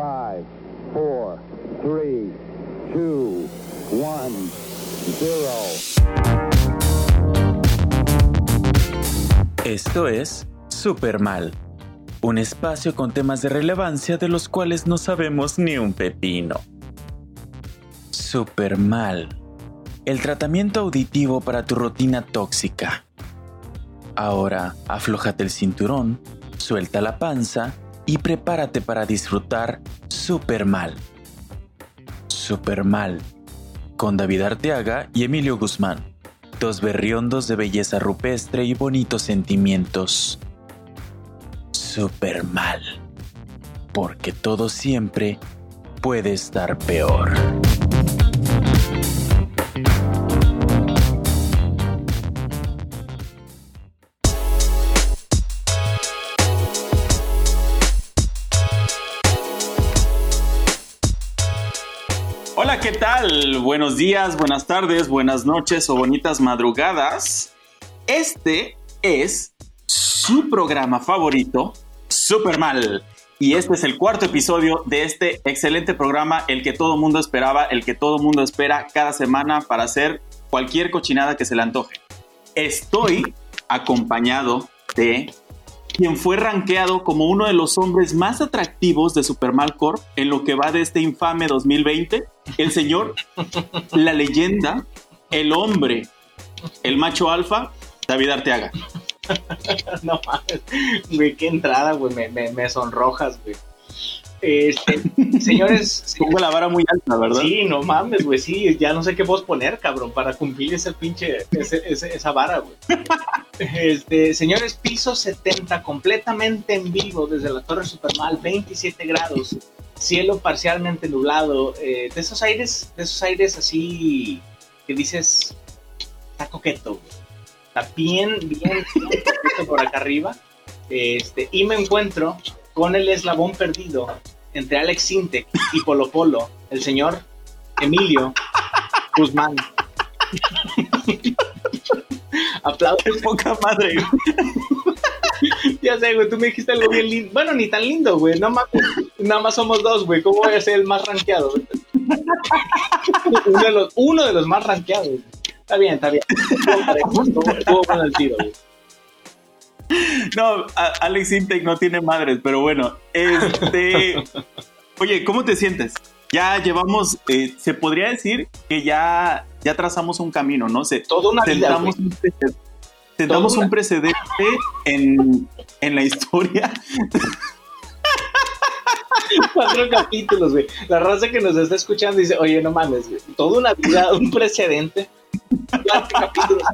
5, 4, 3, 2, 1, 0. Esto es Super Mal, un espacio con temas de relevancia de los cuales no sabemos ni un pepino. Super Mal, el tratamiento auditivo para tu rutina tóxica. Ahora, aflójate el cinturón, suelta la panza y prepárate para disfrutar Super Mal. Super Mal, con David Arteaga y Emilio Guzmán, dos berriondos de belleza rupestre y bonitos sentimientos. Super Mal, porque todo siempre puede estar peor. Buenos días, buenas tardes, buenas noches o bonitas madrugadas. Este es su programa favorito, Super Mal. Y este es el cuarto episodio de este excelente programa, el que todo mundo esperaba, el que todo mundo espera cada semana para hacer cualquier cochinada que se le antoje. Estoy acompañado de quien fue rankeado como uno de los hombres más atractivos de Supermal Corp en lo que va de este infame 2020, el señor, la leyenda, el hombre, el macho alfa, David Arteaga. no mames, güey, qué entrada, güey, me, me, me sonrojas, güey. Este, señores. Pongo la vara muy alta, ¿verdad? Sí, no mames, güey, sí, ya no sé qué voz poner, cabrón, para cumplir ese pinche, ese, ese, esa vara, güey. Este, señores, piso 70, completamente en vivo desde la Torre Supermal, 27 grados, cielo parcialmente nublado, eh, de esos aires, de esos aires así que dices, está coqueto, güey. Está bien, bien, bien coqueto por acá arriba. Este, y me encuentro con el eslabón perdido entre Alex Sintek y Polo Polo, el señor Emilio Guzmán. Aplausos. poca madre. ya sé, güey, tú me dijiste algo bien lindo. Bueno, ni tan lindo, güey. Nada más, nada más somos dos, güey. ¿Cómo voy a ser el más rankeado? uno, de los, uno de los más rankeados. Está bien, está bien. Estuvo bueno el tiro, güey. No, Alex Intec no tiene madres, pero bueno, este... Oye, ¿cómo te sientes? Ya llevamos, eh, se podría decir que ya, ya trazamos un camino, ¿no? Se, Toda una vida, sentamos un, precedente, sentamos un precedente en, en la historia. Cuatro capítulos, güey. La raza que nos está escuchando dice, oye, no mames, güey. Toda una vida, un precedente.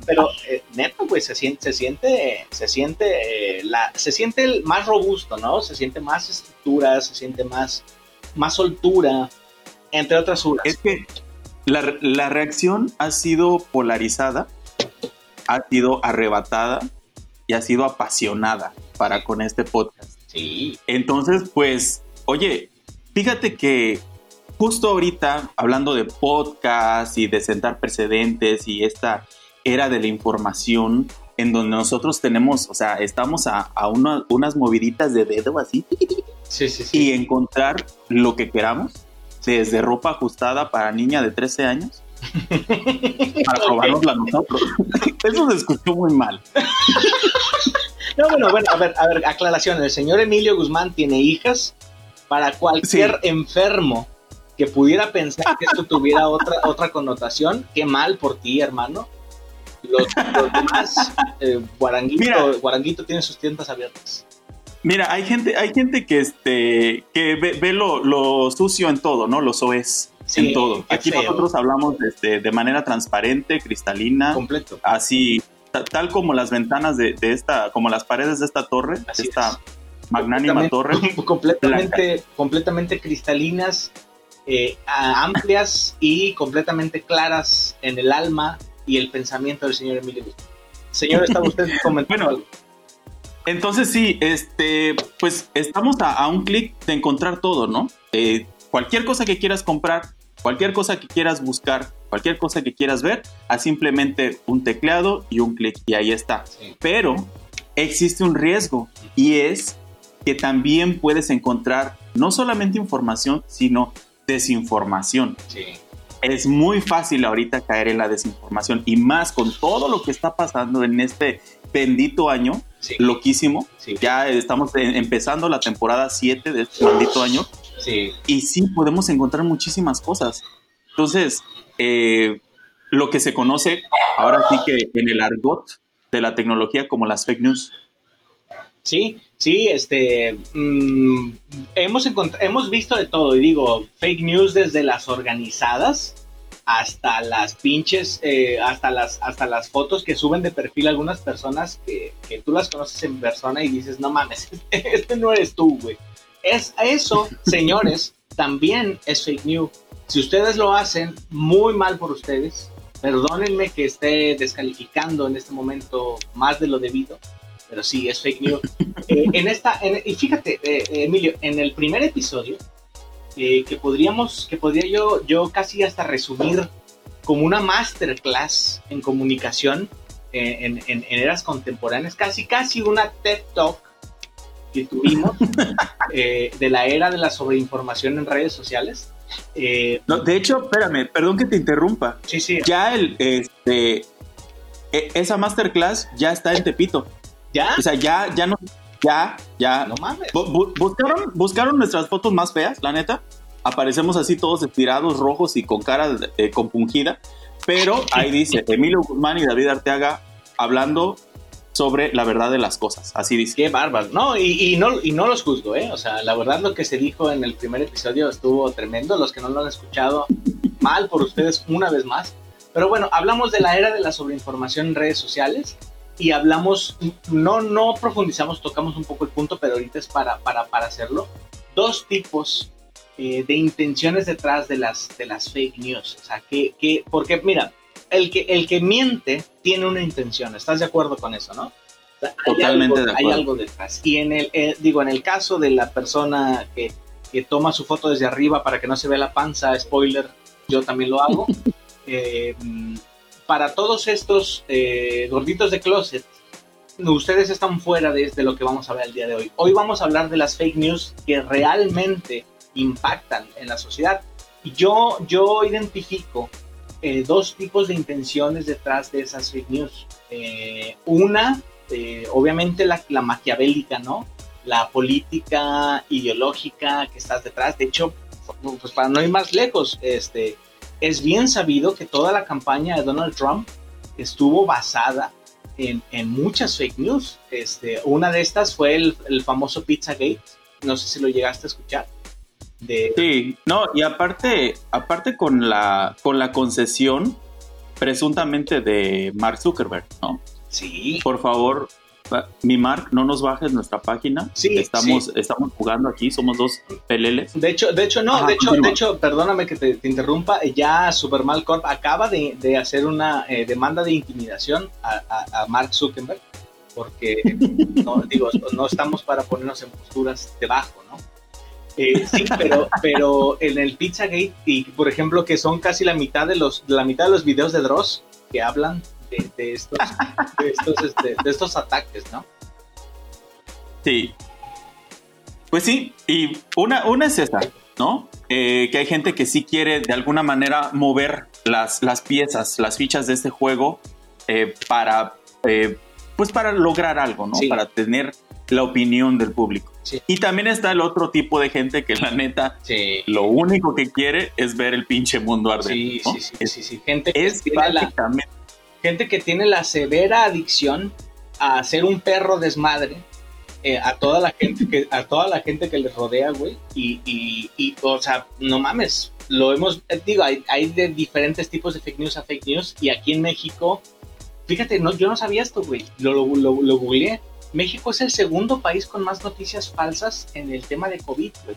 Pero eh, neta, güey, se siente, se siente, se siente, eh, la, se siente el más robusto, ¿no? Se siente más estructura, se siente más, más soltura, entre otras uras. Es que la, la reacción ha sido polarizada, ha sido arrebatada y ha sido apasionada para con este podcast. Sí. Entonces, pues, oye, fíjate que justo ahorita, hablando de podcast y de sentar precedentes y esta era de la información, en donde nosotros tenemos, o sea, estamos a, a una- unas moviditas de dedo así Sí, sí, sí. y encontrar lo que queramos, desde ropa ajustada para niña de 13 años, para probárnosla nosotros. Eso se escuchó muy mal. No, bueno, bueno, a ver, a ver, aclaración. El señor Emilio Guzmán tiene hijas. Para cualquier enfermo que pudiera pensar que esto tuviera otra, otra connotación, qué mal por ti, hermano. Los, los demás, eh, Guaranguito, Mira. Guaranguito tiene sus tiendas abiertas. Mira, hay gente, hay gente que este que ve, ve lo, lo sucio en todo, ¿no? Lo soez Sí, en todo. Aquí feo. nosotros hablamos este, de manera transparente, cristalina, Completo. así ta- tal como las ventanas de, de esta, como las paredes de esta torre, Así esta es. magnánima torre. completamente, completamente cristalinas, eh, amplias y completamente claras en el alma y el pensamiento del señor Emilio. Señor, ¿está usted comentando Bueno, algo? Entonces sí, este, pues estamos a, a un clic de encontrar todo, ¿no? Eh, cualquier cosa que quieras comprar, cualquier cosa que quieras buscar, cualquier cosa que quieras ver, a simplemente un tecleado y un clic y ahí está. Sí. Pero existe un riesgo y es que también puedes encontrar no solamente información, sino desinformación. Sí. Es muy fácil ahorita caer en la desinformación y más con todo lo que está pasando en este bendito año, Sí. loquísimo. Sí. Ya estamos empezando la temporada 7 de este bendito año y sí podemos encontrar muchísimas cosas. Entonces, eh, lo que se conoce ahora sí que en el argot de la tecnología como las fake news. Sí, sí, este, mm, hemos, hemos visto de todo, y digo, fake news desde las organizadas hasta las pinches, eh, hasta, las, hasta las fotos que suben de perfil algunas personas que, que tú las conoces en persona y dices, no mames, este no eres tú, güey. Es, eso, señores, también es fake news. Si ustedes lo hacen, muy mal por ustedes. Perdónenme que esté descalificando en este momento más de lo debido, pero sí, es fake news. Eh, en esta, en- y fíjate, eh, eh, Emilio, en el primer episodio, eh, que podríamos, que podría yo, yo casi hasta resumir como una masterclass en comunicación eh, en, en- en eras contemporáneas, casi, casi una TED Talk que tuvimos de la era de la sobreinformación en redes sociales. No, de hecho, espérame, perdón que te interrumpa. sí, sí, Ya el, este, e- esa masterclass ya está en Tepito. Ya, O sea, ya, ya no, ya, ya. no mames. Bu- bu- buscaron, buscaron nuestras fotos más feas, la neta. Aparecemos así todos estirados, rojos y con cara eh, compungida. Pero ahí dice Emilio Guzmán y David Arteaga hablando sobre la verdad de las cosas. Así dice. Qué bárbaro. No, y, y no, y no los juzgo, ¿eh? O sea, la verdad lo que se dijo en el primer episodio estuvo tremendo. Los que no lo han escuchado, mal por ustedes una vez más. Pero bueno, hablamos de la era de la sobreinformación en redes sociales y hablamos, no, no profundizamos, tocamos un poco el punto, pero ahorita es para, para, para hacerlo. Dos tipos eh, de intenciones detrás de las, de las fake news. O sea, que, que, porque mira, el que, el que miente tiene una intención. ¿Estás de acuerdo con eso, no? O sea, hay Totalmente algo- de Hay acuerdo. algo detrás. Y en el, eh, digo, en el caso de la persona que, que toma su foto desde arriba para que no se vea la panza, spoiler, yo también lo hago. Eh, para todos estos eh, gorditos de closet, ustedes están fuera de, de lo que vamos a ver el día de hoy. Hoy vamos a hablar de las fake news que realmente impactan en la sociedad. Yo, yo identifico eh, dos tipos de intenciones detrás de esas fake news. Eh, una, eh, obviamente la, la maquiavélica, ¿no? La política ideológica que estás detrás. De hecho, pues para no ir más lejos, este, es bien sabido que toda la campaña de Donald Trump estuvo basada en, en muchas fake news. Este, una de estas fue el, el famoso Pizzagate. No sé si lo llegaste a escuchar. De, Sí, no, y aparte, aparte con la, con la concesión presuntamente de Mark Zuckerberg, ¿no? sí, Por favor, mi Mark, no nos bajes nuestra página. Sí, estamos, estamos jugando aquí, somos dos peleles. De hecho, de hecho, no, Ajá, de hecho, continúa. de hecho, perdóname que te, te interrumpa, ya Supermal Corp acaba de, de hacer una eh, demanda de intimidación a, a- a Mark Zuckerberg, porque no, digo, no estamos para ponernos en posturas debajo, ¿no? Eh, sí, pero, pero en el Pizzagate, y por ejemplo, que son casi la mitad de los, la mitad de los videos de Dross que hablan de, de estos, de estos, este, de estos ataques, ¿no? Sí. Pues sí, y una, una es esta, ¿no? Eh, que hay gente que sí quiere de alguna manera mover las, las piezas, las fichas de este juego eh, para, eh, pues para lograr algo, ¿no? Sí. Para tener la opinión del público. Sí. Y también está el otro tipo de gente que la neta Sí. lo único que quiere es ver el pinche mundo arder. Sí, ¿no? sí, sí, Es, sí. Gente que es prácticamente gente que tiene la severa adicción a ser un perro desmadre eh, a toda la gente que a toda la gente que les rodea, güey. Y, y, y, o sea, no mames. Lo hemos, eh, digo, hay, hay de diferentes tipos de fake news a fake news. Y aquí en México, fíjate, no, yo no sabía esto, güey. Lo, lo, lo, lo googleé. México es el segundo país con más noticias falsas en el tema de COVID, güey.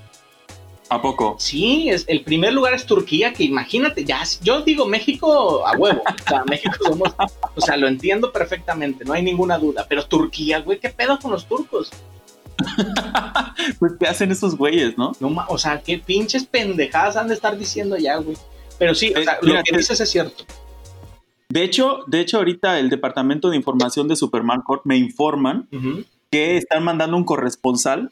¿A poco? Sí, es, el primer lugar es Turquía, que imagínate, ya, yo digo México a huevo, o sea, México somos, o sea, lo entiendo perfectamente, no hay ninguna duda, pero Turquía, güey, ¿qué pedo con los turcos? Pues, ¿qué hacen esos güeyes, no? O sea, qué pinches pendejadas han de estar diciendo ya, güey. Pero sí, o Eh, sea, mira, lo que te- dices es cierto. De hecho, de hecho, ahorita el Departamento de Información de Superman Corp me informan que están mandando un corresponsal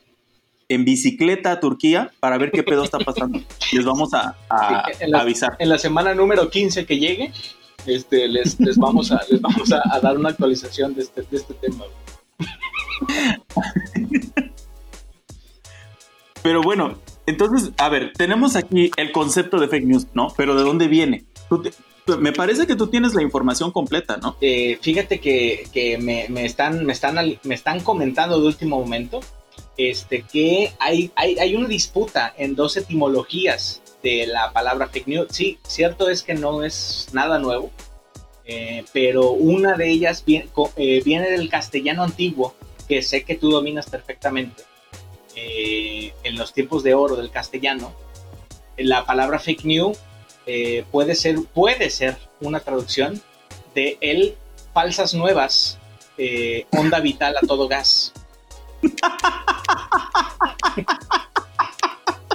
en bicicleta a Turquía para ver qué pedo está pasando. Les vamos a, a- En la- a avisar. En la semana número 15 que llegue, este, les, les vamos, a, les vamos a, a dar una actualización de este, de este tema. Pero bueno, entonces, a ver, tenemos aquí el concepto de fake news, ¿no? Pero ¿de dónde viene? Tú te- me parece que tú tienes la información completa, ¿no? Eh, fíjate que, que me, me están, me, están, me están comentando de último momento este, que hay, hay, hay una disputa en dos etimologías de la palabra fake news. Sí, cierto es que no es nada nuevo, eh, pero una de ellas eh, viene del castellano antiguo, que sé que tú dominas perfectamente. Eh, en los tiempos de oro del castellano, la palabra fake news puede, ser, puede ser una traducción de el falsas nuevas, onda vital a todo gas.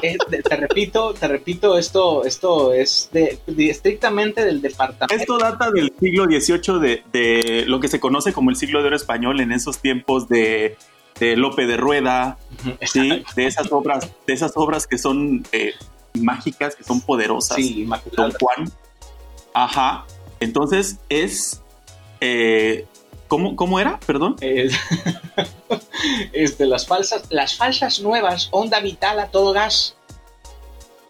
Eh, te, te repito, te repito, esto, esto es de, de- estrictamente del departamento. Esto data del siglo XVIII, de, de lo que se conoce como el siglo de oro español en esos tiempos de, Lope de Rueda, ¿sí? de esas obras, de esas obras que son eh, mágicas, que son poderosas. Sí, Don. Juan. Ajá. Entonces es. eh, ¿cómo, ¿Cómo era? Perdón. Este, las falsas, las falsas nuevas, onda vital a todo gas.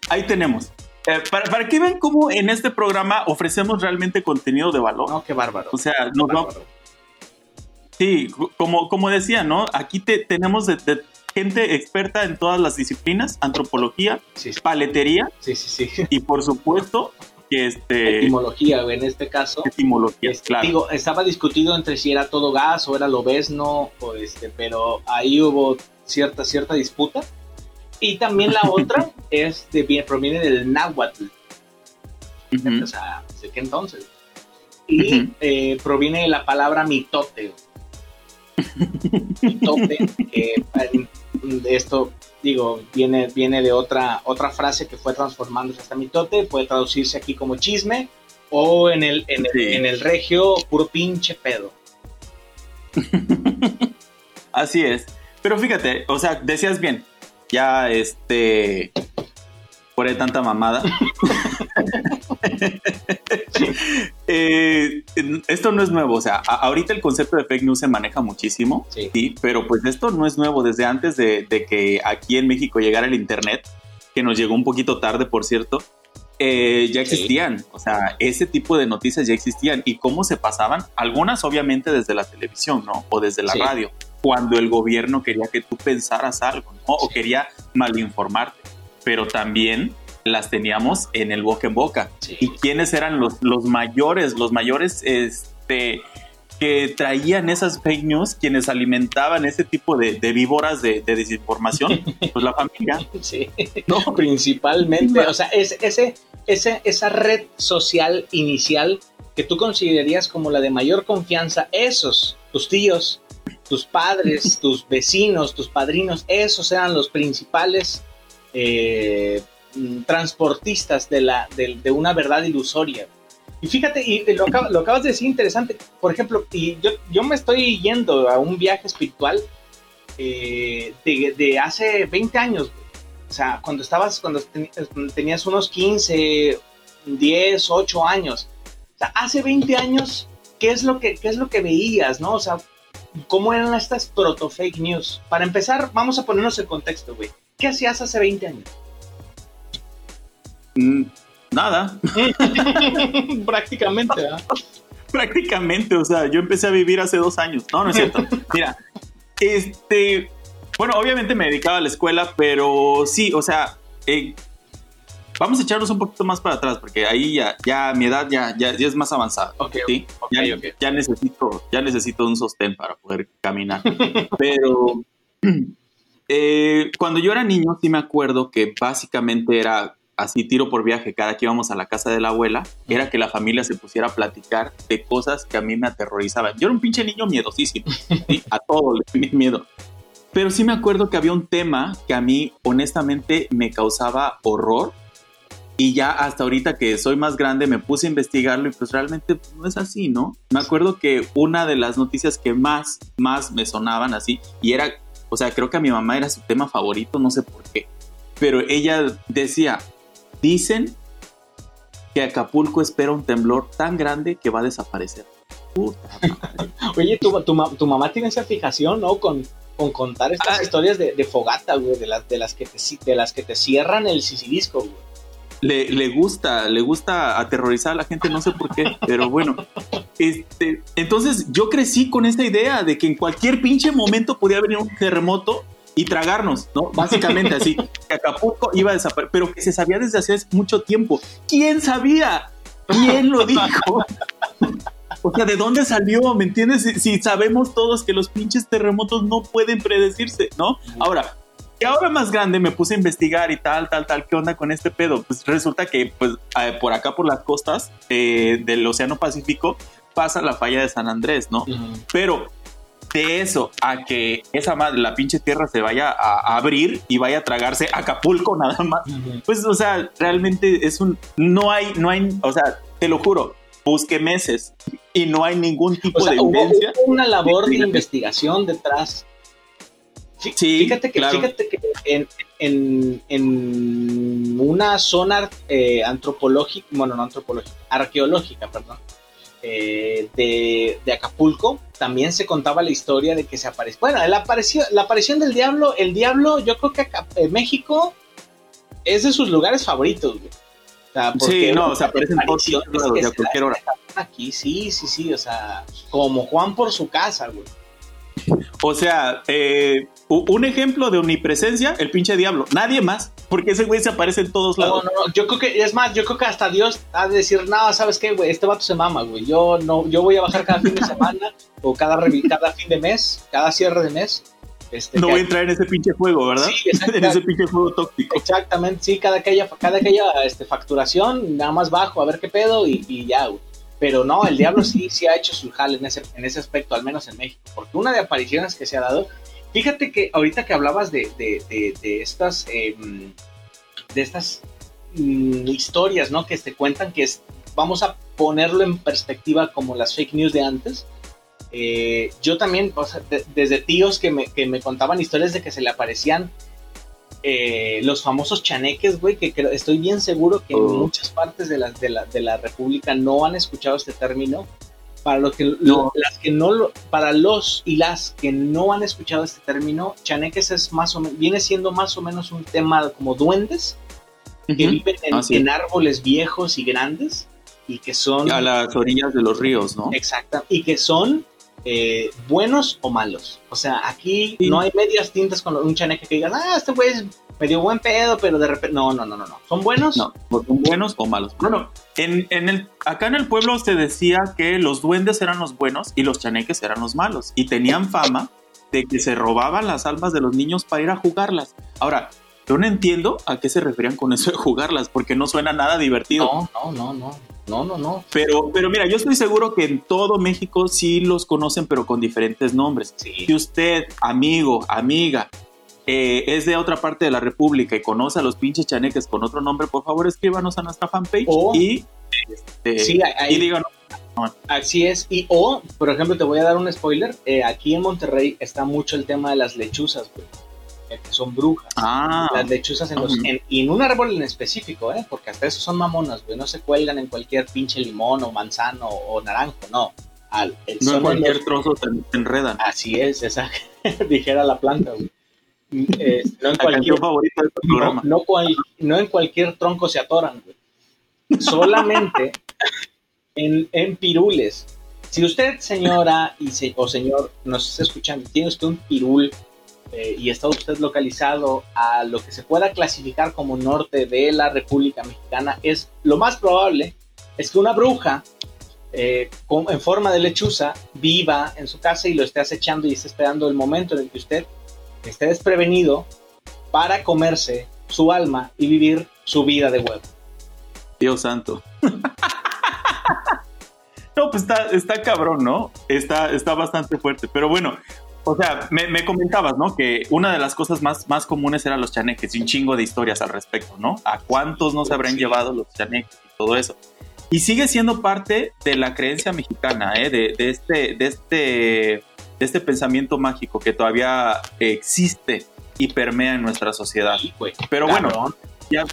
Ahí tenemos. Eh, para, para que vean cómo en este programa ofrecemos realmente contenido de valor. No, qué bárbaro. O sea, nos va- Bárbaro. sí, como, como decía, ¿no? Aquí te, tenemos de- de gente experta en todas las disciplinas, antropología, Sí, sí, paletería sí, sí, sí. y por supuesto que este Etimología, en este caso. etimología, Este, claro. Digo, estaba discutido entre si era todo gas o era lobesno, o este, pero ahí hubo cierta, cierta disputa. Y también la otra es de, bien- proviene del náhuatl, o sea, ¿de qué entonces? Y eh, proviene de la palabra mitote. mitote, que eh, esto, digo, viene, viene de otra, otra frase que fue transformándose hasta mitote, puede traducirse aquí como chisme, o en el, en el, Sí. en el regio, puro pinche pedo. Así es. Pero fíjate, o sea, decías bien, ya este por ahí tanta mamada. Eh, esto no es nuevo, o sea, ahorita el concepto de fake news se maneja muchísimo, Sí. sí, pero pues esto no es nuevo desde antes de, de que aquí en México llegara el internet, que nos llegó un poquito tarde, por cierto. eh, ya Sí. existían, o sea, ese tipo de noticias ya existían y cómo se pasaban, algunas obviamente desde la televisión, ¿no? O desde la Sí. radio, cuando el gobierno quería que tú pensaras algo, ¿no? O Sí. quería malinformarte, pero también las teníamos en el boca en boca. Sí. ¿Y quiénes eran los, los mayores, los mayores este, que traían esas fake news, quienes alimentaban ese tipo de, de víboras de, de desinformación? Pues la familia. Sí. No, Principalmente, o sea, es, ese, ese, esa red social inicial que tú considerarías como la de mayor confianza, esos, tus tíos, tus padres, tus vecinos, tus padrinos, esos eran los principales eh, mm, transportistas de, la, de, de una verdad ilusoria. Y fíjate, y lo, acab- lo acabas de decir interesante, por ejemplo, y yo, yo me estoy yendo a un viaje espiritual eh, de, de hace 20 años. O sea, cuando estabas, cuando ten- tenías unos 15, 10, 8 años. O sea, hace 20 años, ¿qué es lo que, qué es lo que veías, no? O sea, ¿cómo eran estas proto fake news? Para empezar, vamos a ponernos el contexto, güey. ¿Qué hacías hace 20 años? mm, nada, Prácticamente, ¿ah? prácticamente. O sea, yo empecé a vivir hace dos años. No, no es cierto. Mira, este, bueno, obviamente me dedicaba a la escuela, pero sí, o sea, eh, vamos a echarnos un poquito más para atrás, porque ahí ya, ya mi edad ya, ya, ya es más avanzada. Ok, ¿sí? ok, ya, ok. ya necesito, ya necesito un sostén para poder caminar. Pero eh, cuando yo era niño, sí me acuerdo que básicamente era así tiro por viaje cada que íbamos a la casa de la abuela, era que la familia se pusiera a platicar de cosas que a mí me aterrorizaban. Yo era un pinche niño miedosísimo, ¿sí? a todo le tenía miedo. Pero sí me acuerdo que había un tema que a mí honestamente me causaba horror y ya hasta ahorita que soy más grande me puse a investigarlo y pues realmente no es así, ¿no? Me acuerdo que una de las noticias que más, más me sonaban así y era O sea, creo que a mi mamá era su tema favorito, no sé por qué. Pero ella decía, dicen que Acapulco espera un temblor tan grande que va a desaparecer. Puta madre. Oye, tu, tu, ma- tu mamá tiene esa fijación, ¿no? Con, con contar estas Ah. historias de, de fogata, güey, de las, de, las que te, de las que te cierran el sisirisco, güey. Le, le gusta, le gusta aterrorizar a la gente, no sé por qué, pero bueno. Este, entonces yo crecí con esta idea de que en cualquier pinche momento podía venir un terremoto y tragarnos, ¿no? Básicamente así, que Acapulco iba a desaparecer, pero que se sabía desde hace mucho tiempo. ¿Quién sabía? ¿Quién lo dijo? O sea, ¿de dónde salió? ¿Me entiendes? Si, si sabemos todos que los pinches terremotos no pueden predecirse, ¿no? Ahora, y ahora más grande me puse a investigar y tal, tal, tal, ¿qué onda con este pedo? Pues resulta que pues por acá, por las costas eh, del Océano Pacífico, pasa la falla de San Andrés, ¿no? Pero de eso a que esa madre, la pinche tierra se vaya a, abrir y vaya a tragarse Acapulco nada más, pues, o sea, realmente es un, no hay, no hay, o sea, te lo juro, busqué meses y no hay ningún tipo O sea, de evidencia. hubo una labor de investigación detrás. Sí, fíjate que, claro. fíjate que en, en, en una zona eh, antropológica, bueno, no antropológica, arqueológica, perdón, eh, de, de Acapulco, también se contaba la historia de que se apareció. Bueno, la, aparición, la aparición del diablo, el diablo, yo creo que Aca- eh, México es de sus lugares favoritos, güey. O sea, Sí, no, o sea, aparece en todos lados a cualquier hora. Aquí, sí, sí, sí, o sea, como Juan por su casa, güey. O sea, eh, un ejemplo de omnipresencia, el pinche diablo. Nadie más, porque ese güey se aparece en todos No, lados. no, no, yo creo que, es más, yo creo que hasta Dios ha de decir, no, ¿sabes qué, güey? Este vato se mama, güey. Yo no, yo voy a bajar cada fin de semana, o cada, cada fin de mes, cada cierre de mes. Este, No voy a entrar en ese pinche juego, ¿verdad? Sí, en ese pinche juego tóxico. Exactamente, sí, cada que haya, cada que haya este, facturación, nada más bajo, a ver qué pedo y, y ya, güey. Pero no, el diablo sí, sí ha hecho su jale en ese, en ese aspecto, al menos en México. Porque una de apariciones que se ha dado, fíjate que ahorita que hablabas de, de, de, de estas, em, de estas mm, historias, ¿no? Que te cuentan que es, vamos a ponerlo en perspectiva como las fake news de antes. Eh, yo también, o sea, de- desde tíos que me, que me contaban historias de que se le aparecían eh, los famosos chaneques, güey, que estoy bien seguro que en Oh. muchas partes de la, de, la, de la República no han escuchado este término. Para, lo que, No. las que no lo- para los y las que no han escuchado este término, chaneques es más o menos, viene siendo más o menos un tema como duendes que Ujú. viven en, Ah, sí. en árboles viejos y grandes y que son A las orillas de los ríos, ¿no? Exacto. Y que son eh, buenos o malos. O sea, aquí no hay medias tintas con un chaneque que digas, ah, este güey es medio buen pedo, pero de repente. No, no, no, no, no. Son buenos. No, son buenos o malos. Bueno, en, en el, acá en el pueblo se decía que los duendes eran los buenos y los chaneques eran los malos. Y tenían fama de que se robaban las almas de los niños para ir a jugarlas. Ahora, yo no entiendo a qué se referían con eso de jugarlas, porque no suena nada divertido. No, no, no, no. No, no, no. Pero, pero mira, yo estoy seguro que en todo México sí los conocen, pero con diferentes nombres. Sí. Si usted, amigo, amiga, eh, es de otra parte de la República y conoce a los pinches chaneques con otro nombre, por favor escríbanos a nuestra fanpage y, este, Sí, y díganos. Así es. Y o, por ejemplo, te voy a dar un spoiler. eh, aquí en Monterrey está mucho el tema de las lechuzas, güey. Que son brujas. Ah, Las lechuzas en los, en- y en un árbol en específico, ¿eh? Porque hasta eso son mamonas, güey. No se cuelgan en cualquier pinche limón o manzano o naranjo, no. Al, no en cualquier los- trozo se se enredan. Así es, esa dijera la planta, güey. Eh, no en La cualquier favorita de este no, programa. no, cual- no en cualquier tronco se atoran, güey. Solamente en, en pirules. Si usted, señora y se- o señor, nos está escuchando, tiene usted un pirul eh, y está usted localizado a lo que se pueda clasificar como norte de la República Mexicana, es lo más probable es que una bruja eh, con- en forma de lechuza viva en su casa y lo esté acechando y esté esperando el momento en el que usted esté desprevenido para comerse su alma y vivir su vida de huevo. Dios santo. no, pues está, está cabrón, ¿no? Está, está bastante fuerte. Pero bueno, o sea, me, me comentabas, ¿no? Que una de las cosas más, más comunes eran los chaneques y un chingo de historias al respecto, ¿no? A cuántos no se habrán Sí. llevado los chaneques y todo eso. Y sigue siendo parte de la creencia mexicana, ¿eh? De, de este, de este de este pensamiento mágico que todavía existe y permea en nuestra sociedad. Sí. Pero bueno, ya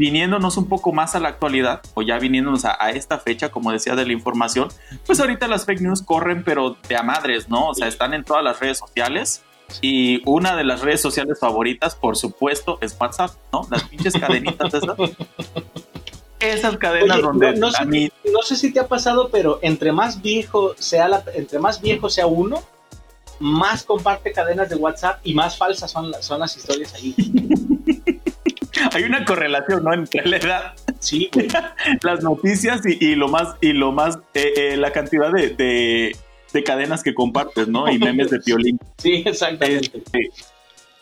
viniéndonos un poco más a la actualidad, o ya viniéndonos a, a esta fecha, como decía, de la información, pues ahorita las fake news corren, pero de a madres, ¿no? O sea, están en todas las redes sociales. Y una de las redes sociales favoritas, por supuesto, es WhatsApp, ¿no? Las pinches cadenitas esas. Esas cadenas Oye, donde no, no sé, mí no sé si te ha pasado, pero entre más viejo sea la, entre más viejo sea uno, más comparte cadenas de WhatsApp y más falsas son, las- son las historias ahí. hay una correlación, ¿no? Entre la edad, Sí, güey. las noticias y, y lo más, y lo más, eh, eh, la cantidad de, de, de cadenas que compartes, ¿no? Y memes de piolín. Sí, exactamente. Este,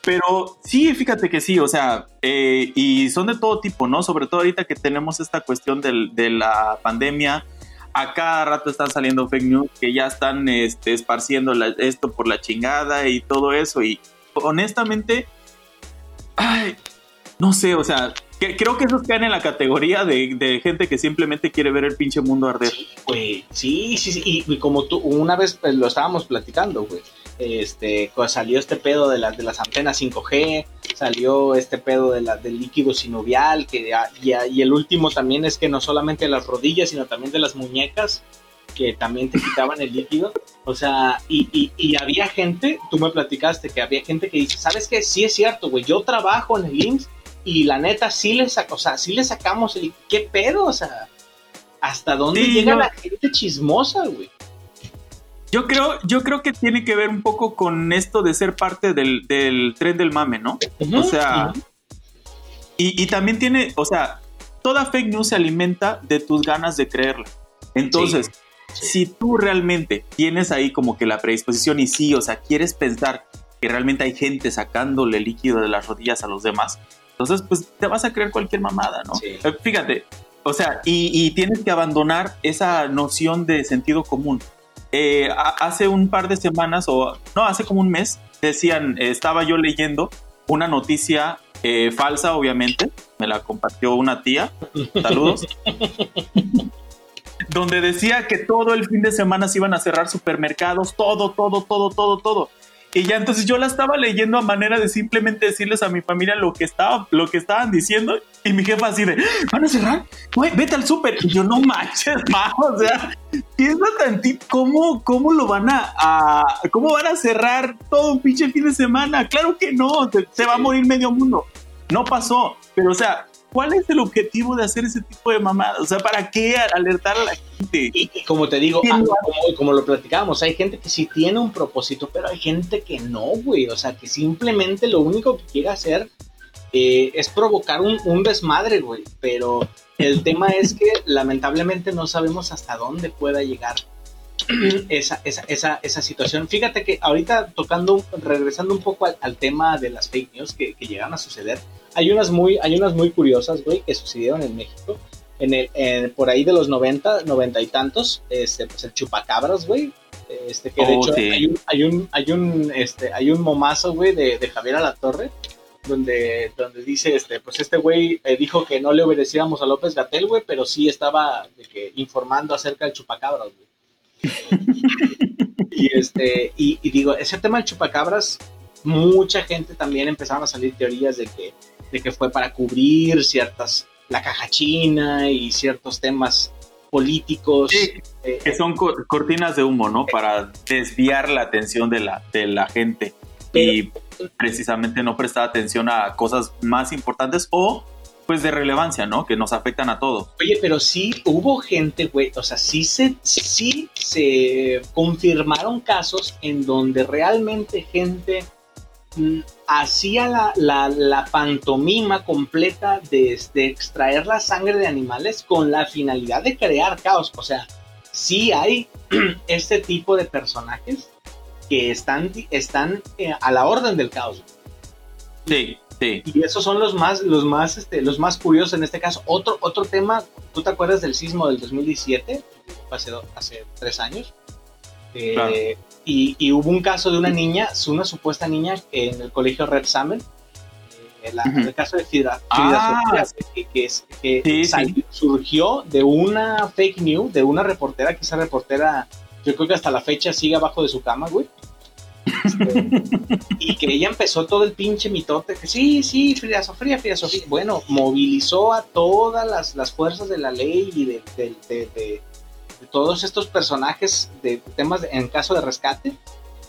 pero sí, fíjate que sí, o sea, eh, y son de todo tipo, ¿no? Sobre todo ahorita que tenemos esta cuestión del- de la pandemia, a cada rato están saliendo fake news que ya están este, esparciendo la- esto por la chingada y todo eso. Y honestamente, ay, no sé, o sea, que- creo que esos caen en la categoría de, gente que simplemente quiere ver el pinche mundo arder. Sí, güey. Sí, sí, sí. Y, y como tú, una vez pues, lo estábamos platicando, güey. Este, salió este pedo de las de las antenas 5G, salió este pedo de la, del líquido sinovial, que y el último también es que no solamente de las rodillas, sino también de las muñecas, que también te quitaban el líquido. O sea, y, y, y había gente, tú me platicaste que había gente que dice, ¿sabes qué? Sí es cierto, güey, yo trabajo en el IMSS y la neta sí le saco, o sea, sí le sacamos el, ¿qué pedo? O sea, ¿hasta dónde Sí, llega no. la gente chismosa, güey? Yo creo, yo creo que tiene que ver un poco con esto de ser parte del, del tren del mame, ¿no? O sea, y, y también tiene, o sea, toda fake news se alimenta de tus ganas de creerla. Entonces, Sí. si tú realmente tienes ahí como que la predisposición y sí, o sea, quieres pensar que realmente hay gente sacándole líquido de las rodillas a los demás, entonces pues te vas a creer cualquier mamada, ¿no? Sí. Eh, Fíjate, o sea, y, y tienes que abandonar esa noción de sentido común. Eh, a- hace un par de semanas, o no, hace como un mes, decían, eh, estaba yo leyendo una noticia eh, falsa, obviamente, me la compartió una tía, saludos, donde decía que todo el fin de semana se iban a cerrar supermercados, todo, todo, todo, todo, todo. Y ya entonces yo la estaba leyendo a manera de simplemente decirles a mi familia lo que estaba, lo que estaban diciendo y mi jefa así de, ¿van a cerrar? Güey, vete al súper. Y yo, no manches, ma, o sea, piensa tantito, ¿cómo, cómo lo van a, a- cómo van a cerrar todo un pinche fin de semana? Claro que no, se, se va a morir medio mundo. No pasó, pero o sea, ¿cuál es el objetivo de hacer ese tipo de mamadas? O sea, ¿para qué alertar a la gente? Y, y como te digo, ¿Quién ah, como, como lo platicábamos, hay gente que sí tiene un propósito, pero hay gente que no, güey. O sea, que simplemente lo único que quiere hacer eh, es provocar un, un desmadre, güey. Pero el tema es que lamentablemente no sabemos hasta dónde pueda llegar esa, esa, esa, esa situación. Fíjate que ahorita tocando, regresando un poco al, al tema de las fake news que, que llegaron a suceder, hay unas muy, hay unas muy curiosas, güey, que sucedieron en México. En el, en- por ahí de los 90, 90 y tantos, este, pues el chupacabras, güey. Este, que de Oh, hecho sí. hay un, hay un, hay un, este, hay un momazo, güey, de, de Javier Alatorre, donde, donde dice, este, pues este güey eh, dijo que no le obedeciéramos a López Gatel, güey, pero sí estaba de que, informando acerca del chupacabras, güey. Y este, y, y digo, ese tema del chupacabras, mucha gente también empezaron a salir teorías de que, de que fue para cubrir ciertas, la caja china y ciertos temas políticos. Sí, eh, que son co- cortinas de humo, ¿no? Para desviar la atención de la, de la gente y precisamente no prestar atención a cosas más importantes o pues de relevancia, ¿no? Que nos afectan a todos. Oye, pero sí hubo gente, güey, o sea, sí se, sí se confirmaron casos en donde realmente gente mm, hacía la, la- la pantomima completa de, de extraer la sangre de animales con la finalidad de crear caos. O sea, sí hay este tipo de personajes que están, están eh, a la orden del caos. Sí, sí. Y esos son los más, los más, este, los más curiosos en este caso. Otro, otro tema, ¿tú te acuerdas del sismo del 2017? Fue Hace, hace tres años. Eh, Claro. y, y hubo un caso de una niña, una supuesta niña en el colegio Red Salmon. eh, la-. El caso de Frida, Ah, que, que es- que Sí, salió- surgió de una fake news de una reportera, que esa reportera yo creo que hasta la fecha sigue abajo de su cama, güey. Este, y que ella empezó todo el pinche mitote, que sí, sí, Frida Sofía, Frida Sofía. Bueno, movilizó a todas las, las fuerzas de la ley y de, de, de, de todos estos personajes de temas en caso de rescate.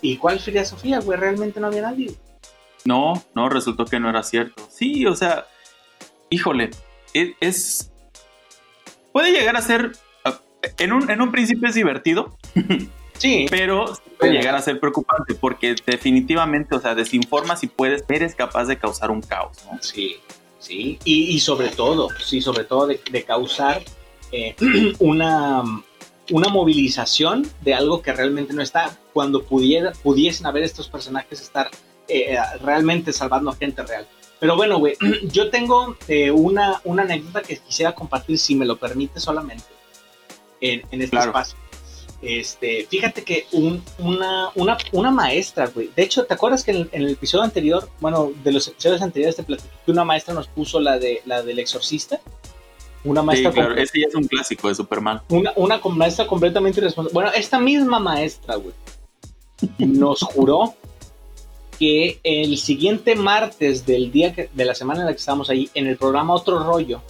¿Y cuál Frida Sofía, güey? Realmente no había nadie. No, no, resultó que no era cierto. Sí, o sea, híjole, e- es... Puede llegar a ser... En un, en un principio es divertido, Sí, pero puede llegar a ser preocupante porque definitivamente, o sea, desinformas y puedes, eres capaz de causar un caos, ¿no? Sí, sí, y, y sobre todo, sí, sobre todo de, de causar eh, una, una movilización de algo que realmente no está, cuando pudiera, pudiesen haber estos personajes estar eh, realmente salvando a gente real. Pero bueno, güey, yo tengo eh, una, una anécdota que quisiera compartir, si me lo permite solamente, en, en este Claro. espacio. Este, fíjate que un- una, una, una maestra, güey. De hecho, ¿te acuerdas que en el, en el episodio anterior, bueno, de los episodios anteriores te platiqué que una maestra nos puso la de la del exorcista? Una Sí, maestra, claro, comple- ese ya es un clásico de Superman. una, una maestra completamente irresponsable. Bueno, esta misma maestra, güey, nos juró que el siguiente martes del día que- de la semana en la que estábamos ahí, en el programa Otro Rollo,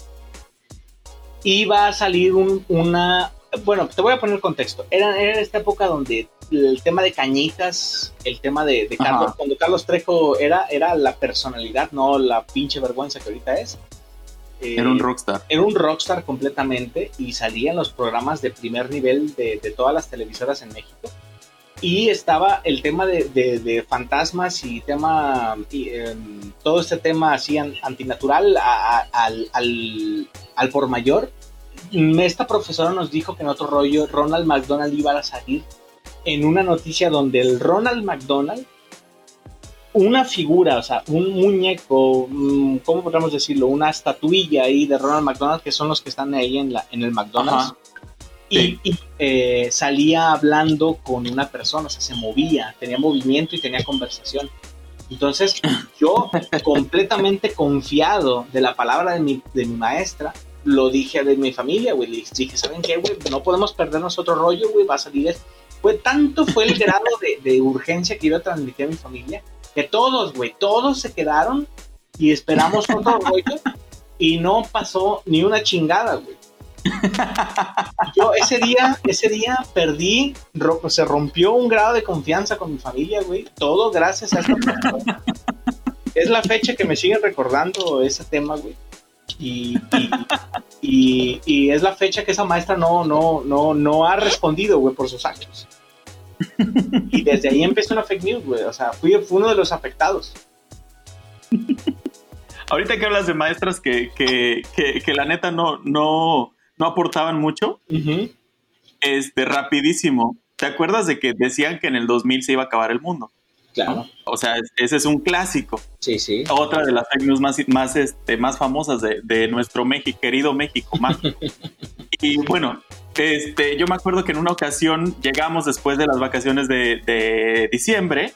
iba a salir un- una... Bueno, te voy a poner contexto. Era, era esta época donde el tema de cañitas, el tema de, de Carlos, Ajá. cuando Carlos Trejo era, era la personalidad, no la pinche vergüenza que ahorita es. Eh, Era un rockstar. era un rockstar completamente y salía en los programas de primer nivel de, de todas las televisoras en México. Y estaba el tema de, de- de fantasmas y tema, y, em, todo este tema así an- antinatural a- a- al, al, al por mayor. Mm, Esta profesora nos dijo que en otro rollo Ronald McDonald iba a salir en una noticia donde el Ronald McDonald, una figura, o sea, un muñeco, mm, ¿cómo podríamos decirlo? Una estatuilla ahí de Ronald McDonald, que son los que están ahí en, la, en el McDonald's. Ajá. Y, Sí. y, eh, salía hablando con una persona, o sea, se movía, tenía movimiento y tenía conversación. Entonces, yo, completamente confiado de la palabra de mi, de mi maestra, lo dije a de mi familia, güey. Le dije, ¿saben qué, güey? No podemos perdernos otro rollo, güey. Va a salir esto. Fue tanto fue el grado de, de urgencia que iba a transmitir a mi familia que todos, güey, todos se quedaron y esperamos otro rollo y no pasó ni una chingada, güey. Yo ese día, ese día perdí, ro- se rompió un grado de confianza con mi familia, güey. Todo gracias a esta persona. Es la fecha que me siguen recordando ese tema, güey. Y, y, y- y es la fecha que esa maestra no, no, no, no ha respondido, güey, por sus actos. Y desde ahí empezó una fake news, güey. O sea, fui, fui uno de los afectados. Ahorita que hablas de maestras que, que, que, que la neta no, no, no aportaban mucho, este, rapidísimo. ¿Te acuerdas de que decían que en el 2000 se iba a acabar el mundo? Claro. O sea, es- ese es un clásico. Sí, sí. Otra de las fake news más, más, este, más famosas de, de nuestro México, querido México. Más. y bueno, este, yo me acuerdo que en una ocasión llegamos después de las vacaciones de, de diciembre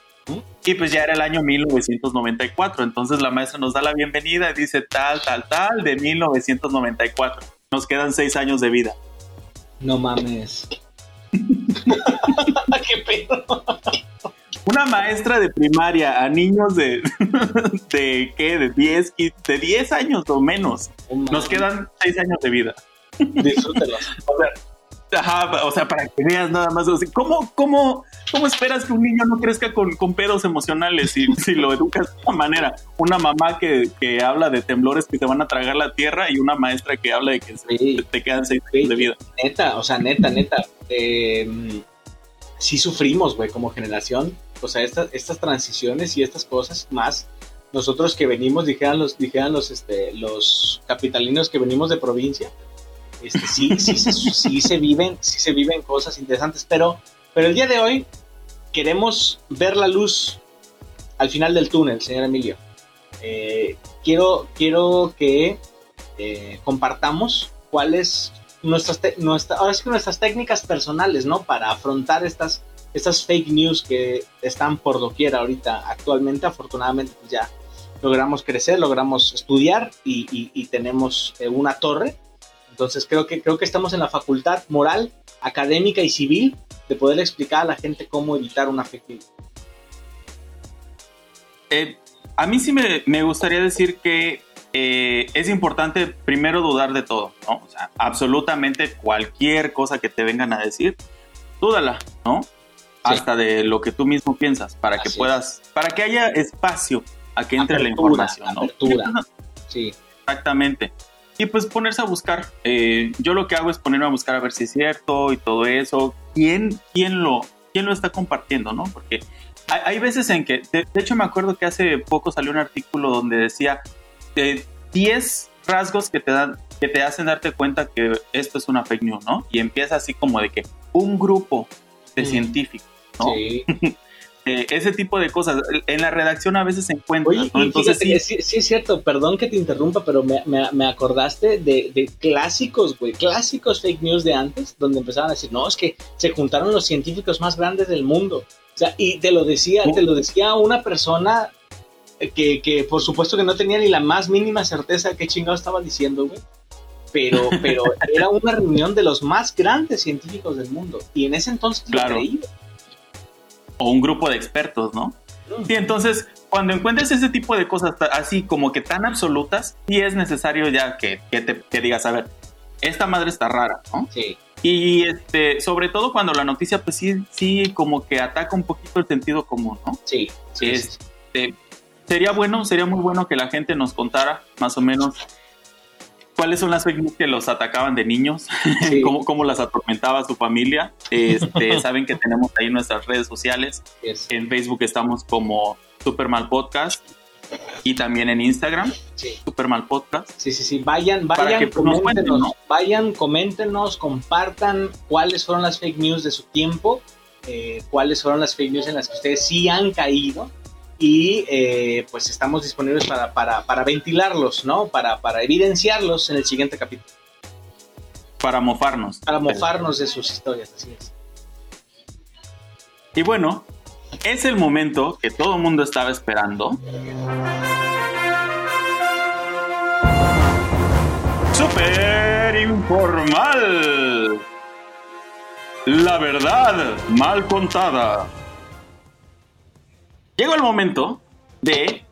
y pues ya era el año 1994. Entonces la maestra nos da la bienvenida y dice tal, tal, tal de 1994. Nos quedan seis años de vida. No mames. ¿Qué pedo? Una maestra de primaria a niños de, de ¿qué? De 10, qui- de 10 años o menos. Nos quedan 6 años de vida. Disfrútelos. O sea, ajá, o sea, para que veas nada más. o sea, ¿cómo, cómo, ¿Cómo esperas que un niño no crezca con, con pedos emocionales si, si lo educas de esta manera? Una mamá que, que habla de temblores que te van a tragar la tierra y una maestra que habla de que te quedan 6 Sí. años de vida. Neta, o sea, neta, neta. eh, sí sufrimos, güey, como generación. O sea, estas, estas transiciones y estas cosas más. Nosotros que venimos, dijeran los, dijeran los, este, los capitalinos que venimos de provincia, este, sí, sí, se- sí se viven, sí se viven cosas interesantes. Pero, pero el día de hoy queremos ver la luz al final del túnel, señor Emilio. Eh, quiero, quiero que eh, compartamos cuáles nuestras, nuestra- ahora sí que nuestras técnicas personales, ¿no? Para afrontar estas, estas fake news que están por doquier ahorita actualmente. Afortunadamente, pues ya logramos crecer, logramos estudiar y, y- y tenemos eh, una torre. Entonces creo que, creo que estamos en la facultad moral, académica y civil de poder explicar a la gente cómo evitar una fake news. Eh, a mí sí me, me gustaría decir que eh, es importante primero dudar de todo, ¿no? O sea, absolutamente cualquier cosa que te vengan a decir, dúdala, ¿no? Hasta de lo que tú mismo piensas, para que puedas, para que haya espacio a que entre la Apertura, información, ¿no? apertura. Sí, Exactamente. Y pues ponerse a buscar. Eh, yo lo que hago es ponerme a buscar a ver si es cierto y todo eso. ¿Quién, quién, lo, quién lo está compartiendo, no? Porque hay, hay veces en que, de, de hecho me acuerdo que hace poco salió un artículo donde decía eh, 10 rasgos que te dan que te hacen darte cuenta que esto es una fake news, ¿no? Y empieza así como de que un grupo de Mm. científicos, ¿no? sí. Eh, ese tipo de cosas. En la redacción a veces se encuentra, Oye, ¿no? y Entonces fíjate sí, sí, sí es cierto, perdón que te interrumpa, pero me, me- me acordaste de, de clásicos, güey, clásicos fake news de antes, donde empezaban a decir, no, es que se juntaron los científicos más grandes del mundo. O sea, y te lo decía, te lo decía una persona que, que por supuesto que no tenía ni la más mínima certeza de qué chingado estaba diciendo, güey. Pero, pero era una reunión de los más grandes científicos del mundo. Y en ese entonces Claro. lo. O un grupo de expertos, ¿no? Sí, entonces, cuando encuentres ese tipo de cosas así como que tan absolutas, sí es necesario ya que, que te que digas, a ver, esta madre está rara, ¿no? Sí, Y este, sobre todo cuando la noticia, pues sí, sí, como que ataca un poquito el sentido común, ¿no? sí, sí. Sí. Eh, sería bueno, sería muy bueno que la gente nos contara más o menos cuáles son las fake news que los atacaban de niños, Sí. cómo, cómo las atormentaba su familia. Este, saben que tenemos ahí nuestras redes sociales. Es- En Facebook estamos como Supermal Podcast y también en Instagram, sí. Supermal Podcast. Sí, sí, sí. Vayan, Para vayan, que, nos cuenten, coméntenos, ¿no? vayan, coméntenos, compartan cuáles fueron las fake news de su tiempo, eh, cuáles fueron las fake news en las que ustedes sí han caído y eh, pues estamos disponibles para, para, para ventilarlos, ¿no? Para, para evidenciarlos en el siguiente capítulo, Para mofarnos. para mofarnos de sus historias, así es. Y bueno, es el momento que todo el mundo estaba esperando. Super informal. La verdad mal contada. Llegó el momento de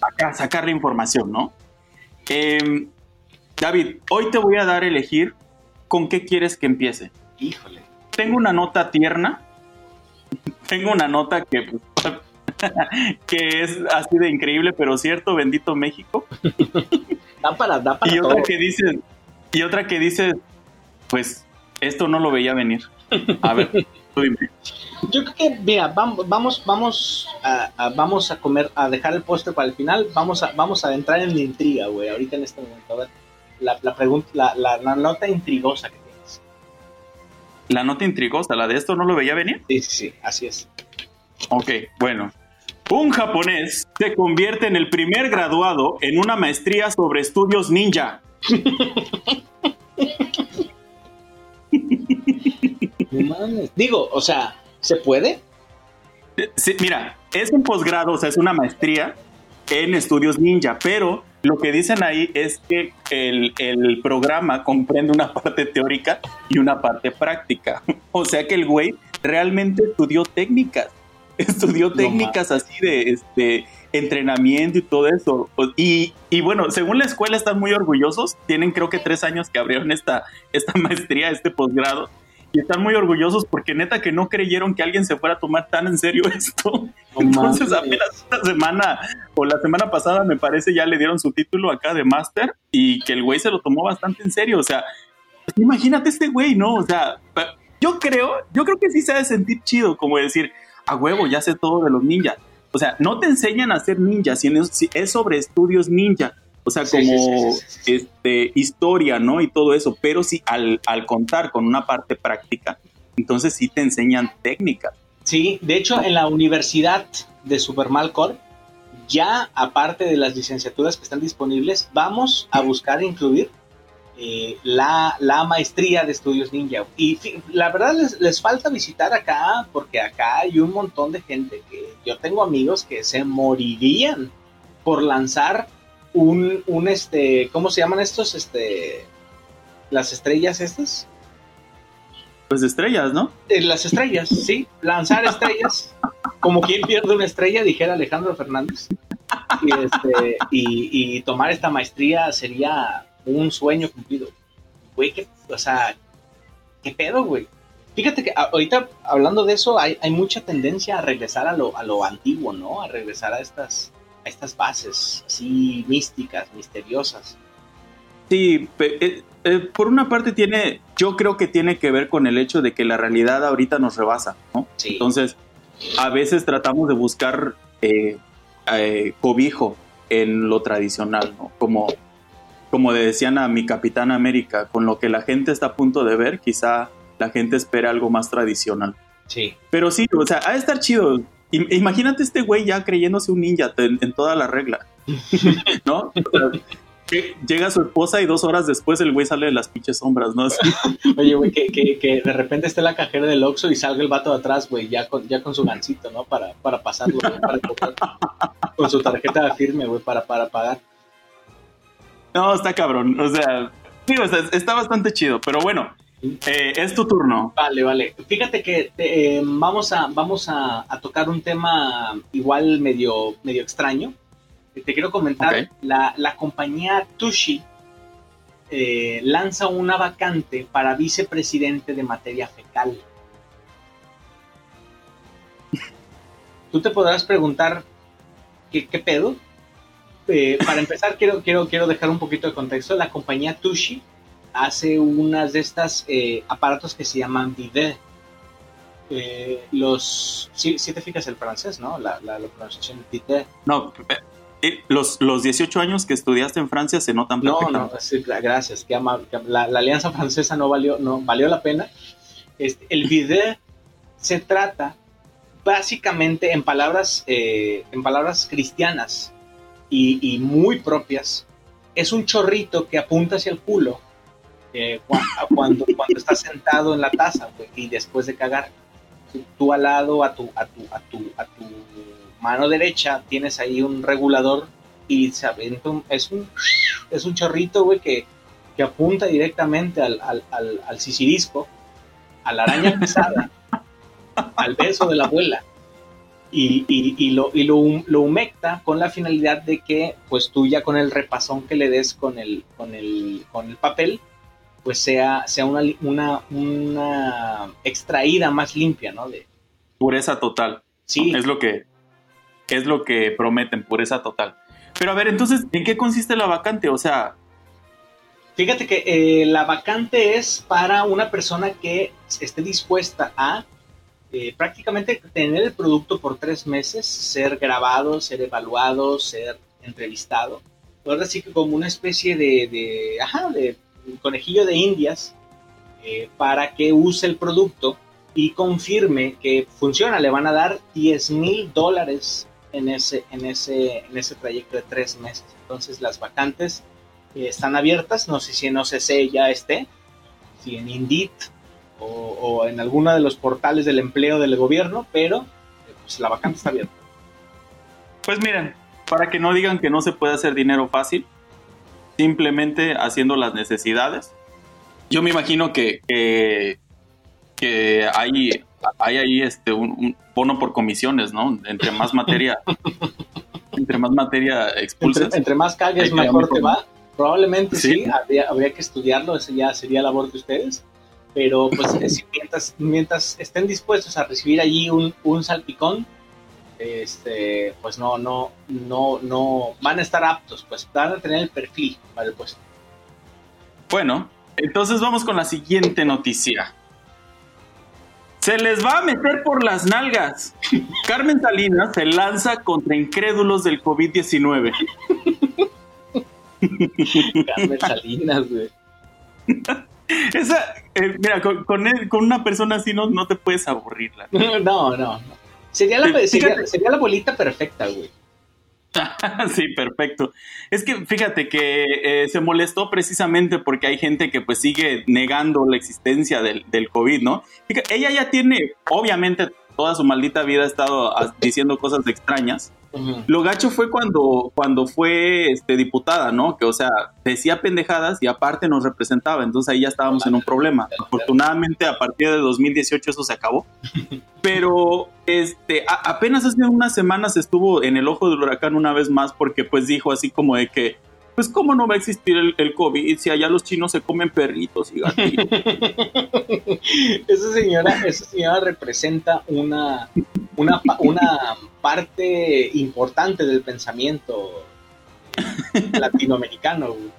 acá sacar la información, ¿no? Em, David, hoy te voy a dar a elegir con qué quieres que empiece. Híjole. Tengo una nota tierna. Tengo una nota que, pues, que es así de increíble, pero cierto, bendito México. Da para, da para Y todo. otra que dice, y otra que dice, pues esto no lo veía venir. A ver, dime. Yo creo que, mira, vamos, vamos, a- vamos a comer, a dejar el postre para el final. Vamos a, vamos a entrar en la intriga, güey, ahorita en este momento. A ver, la, la pregunta, la, la, la nota intrigosa que tienes. La nota intrigosa, la de esto no lo veía venir. Sí, sí, sí, así es. Ok, bueno. Un japonés se convierte en el primer graduado en una maestría sobre estudios ninja. No mames. Digo, o sea, ¿se puede? Sí, mira, es un posgrado, o sea, es una maestría en estudios ninja, pero lo que dicen ahí es que el, el programa comprende una parte teórica y una parte práctica. O sea que el güey realmente estudió técnicas, estudió técnicas así de este entrenamiento y todo eso. Pues, Y, y bueno, según la escuela están muy orgullosos, tienen creo que tres años que abrieron esta, esta maestría, este posgrado. Y están muy orgullosos porque neta que no creyeron que alguien se fuera a tomar tan en serio esto. No Entonces mames. apenas esta semana o la semana pasada me parece ya le dieron su título acá de máster y que el güey se lo tomó bastante en serio. O sea, pues, imagínate este güey, ¿no? O sea, yo creo, yo creo que sí se ha de sentir chido como decir, a huevo, ya sé todo de los ninjas. O sea, no te enseñan a ser ninja, sino es, sobre estudios ninja. O sea, como sí, sí, sí, sí, sí. este historia, ¿no? Y todo eso. Pero sí, al, al contar con una parte práctica, entonces sí te enseñan técnicas. Sí, de hecho, en la Universidad de Supermalcor, ya aparte de las licenciaturas que están disponibles, vamos a buscar incluir eh, la, la maestría de estudios ninja. Y la verdad les, les falta visitar acá, porque acá hay un montón de gente que yo tengo amigos que se morirían por lanzar un, un este, ¿cómo se llaman estos? Este, las estrellas estas. Pues estrellas, ¿no? Eh, las estrellas, sí, lanzar estrellas. Como quien pierde una estrella, dijera Alejandro Fernández. Y, este, y, y tomar esta maestría sería un sueño cumplido. Güey, que, o sea, ¿qué pedo, güey? Fíjate que ahorita hablando de eso, hay, hay mucha tendencia a regresar a lo, a lo antiguo, ¿no? A regresar a estas, a estas bases así místicas, misteriosas. Sí, eh, eh, por una parte tiene, yo creo que tiene que ver con el hecho de que la realidad ahorita nos rebasa, ¿no? Sí. Entonces, a veces tratamos de buscar eh, cobijo en lo tradicional, ¿no? Como, como le decían a mi Capitán América, con lo que la gente está a punto de ver, quizá la gente espera algo más tradicional. Sí. Pero sí, o sea, ha de estar chido. Imagínate este güey ya creyéndose un ninja en, en toda la regla, ¿no? O sea, que llega su esposa y dos horas después el güey sale de las pinches sombras, ¿no? Así, Oye, güey, que, que, que de repente esté la cajera del Oxxo y salga el vato de atrás, güey, ya con, ya con su gancito, ¿no? Para, para pasarlo, para cobrar. Con su tarjeta firme, güey, para, para pagar. No, está cabrón. O sea, digo, está, está bastante chido. Pero bueno, eh, es tu turno. Vale, vale. Fíjate que eh, vamos, a, vamos a, a tocar un tema igual medio, medio extraño. Te quiero comentar, la, la compañía Tushi eh, lanza una vacante para vicepresidente de materia fecal. Tú te podrás preguntar, ¿qué, qué pedo? Eh, para empezar, quiero, quiero, quiero dejar un poquito de contexto. La compañía Tushi hace unas de estas eh, aparatos que se llaman bidet. Eh, los, sí te fijas el francés, ¿no? La, la, la pronunciación bidet. No, los, los 18 años que estudiaste en Francia se notan No, no, sí, gracias. qué amable. La, la alianza francesa no valió, no valió la pena. Este, el bidet se trata básicamente en palabras, en palabras cristianas y, muy propias. Es un chorrito que apunta hacia el culo eh, cua- cuando, cuando estás sentado en la taza y después de cagar. Tú, al lado, a tu, a, tu, a, tu, a tu mano derecha, tienes ahí un regulador y se avienta un- es un es un chorrito, güey, que, que apunta directamente al, al, al, al sisirisco, a la araña pesada, al beso de la abuela. Y, y, y, lo, y lo, hum- lo humecta con la finalidad de que, pues tú ya con el repasón que le des con el, con el, con el papel, pues sea, sea una, una, una extraída más limpia, ¿no? De, Pureza total. sí, Es lo que es lo que prometen, pureza total. Pero a ver, entonces, ¿en qué consiste la vacante? O sea, Fíjate que eh, la vacante es para una persona que esté dispuesta a eh, prácticamente tener el producto por tres meses, ser grabado, ser evaluado, ser entrevistado. Ahora sí que como una especie de, de, ajá, de conejillo de indias eh, para que use el producto y confirme que funciona. Le van a dar 10 mil dólares en ese, en, ese, en ese trayecto de tres meses. Entonces las vacantes eh, están abiertas, no sé si en OCC ya esté, si en Indeed o, o en alguno de los portales del empleo del gobierno, pero pues la vacante está abierta. pues miren, para que no digan que no se puede hacer dinero fácil, simplemente haciendo las necesidades. Yo me imagino que, que, que hay, hay ahí este, un, un bono por comisiones, ¿no? Entre más materia, entre más materia expulses. Entre, entre más queda mejor te va. Probablemente sí, Sí. habría, habría que estudiarlo, eso ya sería labor de ustedes. Pero pues mientras estén dispuestos a recibir allí un, un salpicón, este, pues no, no, no, no, van a estar aptos, pues van a tener el perfil para el puesto. Bueno, entonces vamos con la siguiente noticia. Se les va a meter por las nalgas. Carmen Salinas se lanza contra incrédulos del COVID-19. Carmen Salinas, güey. Esa, eh, mira, con, con él- con una persona así no, no te puedes aburrir. la. No, no, no. Sería la, sería, sería la bolita perfecta, güey. sí, perfecto. Es que fíjate que eh, se molestó precisamente porque hay gente que pues sigue negando la existencia del, del COVID, ¿no? Fíjate, ella ya tiene, obviamente, toda su maldita vida ha estado ah, diciendo cosas extrañas. Lo gacho fue cuando, cuando fue este, diputada, ¿no? Que, o sea, decía pendejadas y aparte nos representaba. Entonces ahí ya estábamos en un problema. Afortunadamente, a partir de 2018 eso se acabó. Pero este, a- apenas hace unas semanas estuvo en el ojo del huracán una vez más porque pues dijo así como de que, pues cómo no va a existir el, el COVID si allá los chinos se comen perritos y gatitos. esa señora, esa señora representa una, una, una parte importante del pensamiento latinoamericano. güey.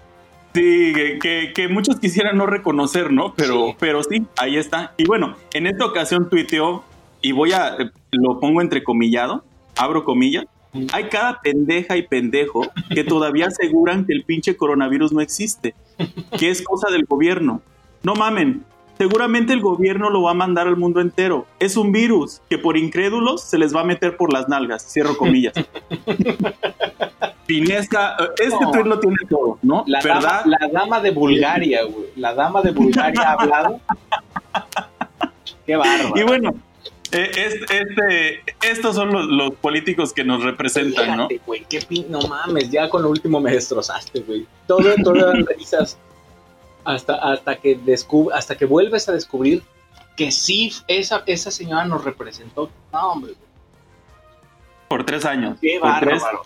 Sí, que, que- muchos quisieran no reconocer, ¿no? Pero Sí. pero sí, ahí está. Y bueno, en esta ocasión tuiteó, y voy a, lo pongo entrecomillado, abro comillas. Hay cada pendeja y pendejo que todavía aseguran que el pinche coronavirus no existe, que es cosa del gobierno. No mamen, seguramente el gobierno lo va a mandar al mundo entero. Es un virus que por incrédulos se les va a meter por las nalgas, cierro comillas. Finesca, eh, este No. tweet lo tiene todo, ¿no? La, ¿Verdad? dama, la dama de Bulgaria, güey. La dama de Bulgaria ha hablado. Qué bárbaro. Y bueno, eh, este, este- estos son los, los políticos que nos representan, ¿no? Fíjate, güey, qué pin... No mames, ya con lo último me destrozaste, güey. Todo, todo eran risas. Hasta, hasta, que descub- hasta que vuelves a descubrir que sí, esa, esa señora nos representó. No, hombre, güey, Por tres años. qué por, tres, bárbaro.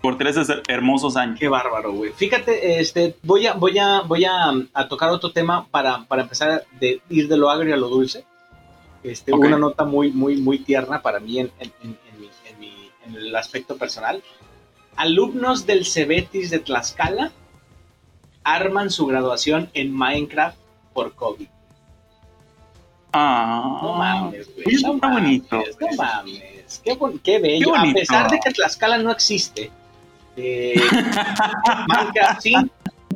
por tres es- hermosos años. Qué bárbaro, güey. Fíjate, este, voy a, voy a, voy a, a tocar otro tema para, para empezar de ir de lo agrio a lo dulce. Este. Una nota muy, muy, muy tierna para mí en, en- en- en mi- en mi- en el aspecto personal. Alumnos del Cebetis de Tlaxcala arman su graduación en Minecraft por COVID. Ah, No mames, güey. No está mames, bonito. No mames. Qué, bon- qué bello. Qué a bonito. pesar de que Tlaxcala no existe, eh, Minecraft sí,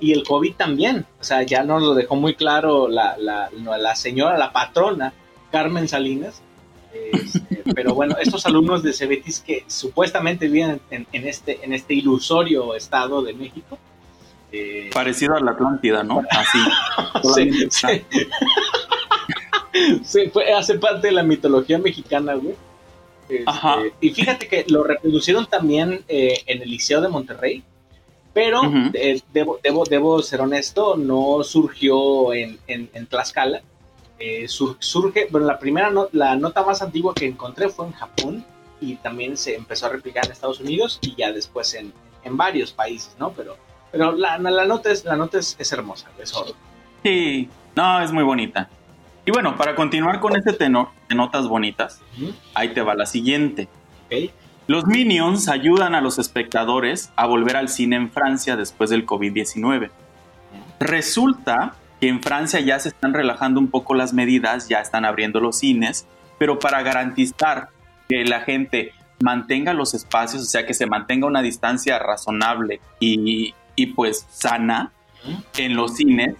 y el COVID también. O sea, ya nos lo dejó muy claro la, la, la señora, la patrona, Carmen Salinas. Este, pero bueno, estos alumnos de Cebetis que supuestamente viven en, en este, en este ilusorio estado de México. eh, Parecido a la Atlántida, ¿no? Así. Sí, Solamente sí. Sí, fue- hace parte de la mitología mexicana, güey. Este, Ajá. Y fíjate que lo reproducieron también eh, en el Liceo de Monterrey, pero eh, debo, debo, debo ser honesto, no surgió en, en, en Tlaxcala. Eh, sur- surge, bueno, la primera no- la nota más antigua que encontré fue en Japón y también se empezó a replicar en Estados Unidos y ya después en, en varios países, ¿no? Pero, pero la, la nota, es, la nota es, es hermosa, es oro. Sí, no, es muy bonita. Y bueno, para continuar con este tenor de notas bonitas, Ujú. ahí te va la siguiente. Los Minions ayudan a los espectadores a volver al cine en Francia después del COVID-19. Resulta que en Francia ya se están relajando un poco las medidas, ya están abriendo los cines, pero para garantizar que la gente mantenga los espacios, o sea, que se mantenga una distancia razonable y, y pues sana en los cines,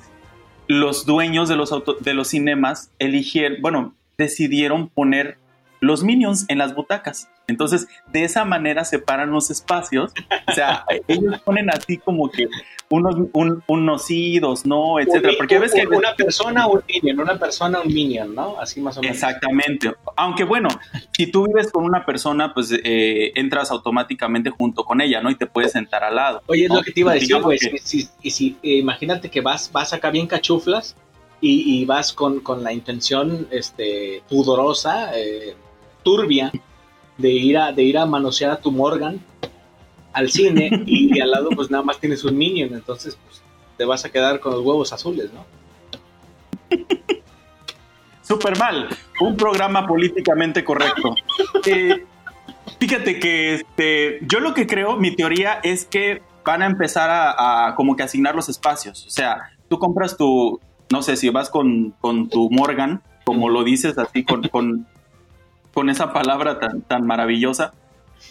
los dueños de los, auto- de los cinemas eligieron, bueno, decidieron poner los minions en las butacas. Entonces, de esa manera separan los espacios. O sea, ellos ponen así como que unos, un- unos sí, dos no, etcétera. Porque ves que una persona un minion, una persona un minion, ¿no? Así más o menos. Exactamente. Aunque bueno, si tú vives con una persona, pues eh, entras automáticamente junto con ella, ¿no? Y te puedes sentar al lado. Oye, es ¿no? lo que te iba a decir, güey. que- Si, si- y si, eh, imagínate que vas, vas acá bien cachuflas y, y vas con, con la intención este, pudorosa, eh, turbia, de ir, a, de ir a manosear a tu Morgan al cine y, al lado pues nada más tienes un minion, entonces pues, te vas a quedar con los huevos azules, ¿no? Súper mal. Un programa políticamente correcto. Eh, fíjate que este, yo lo que creo, mi teoría es que van a empezar a, a como que asignar los espacios. O sea, tú compras tu, no sé, si vas con, con tu Morgan, como lo dices así, con, con, con esa palabra tan, tan maravillosa.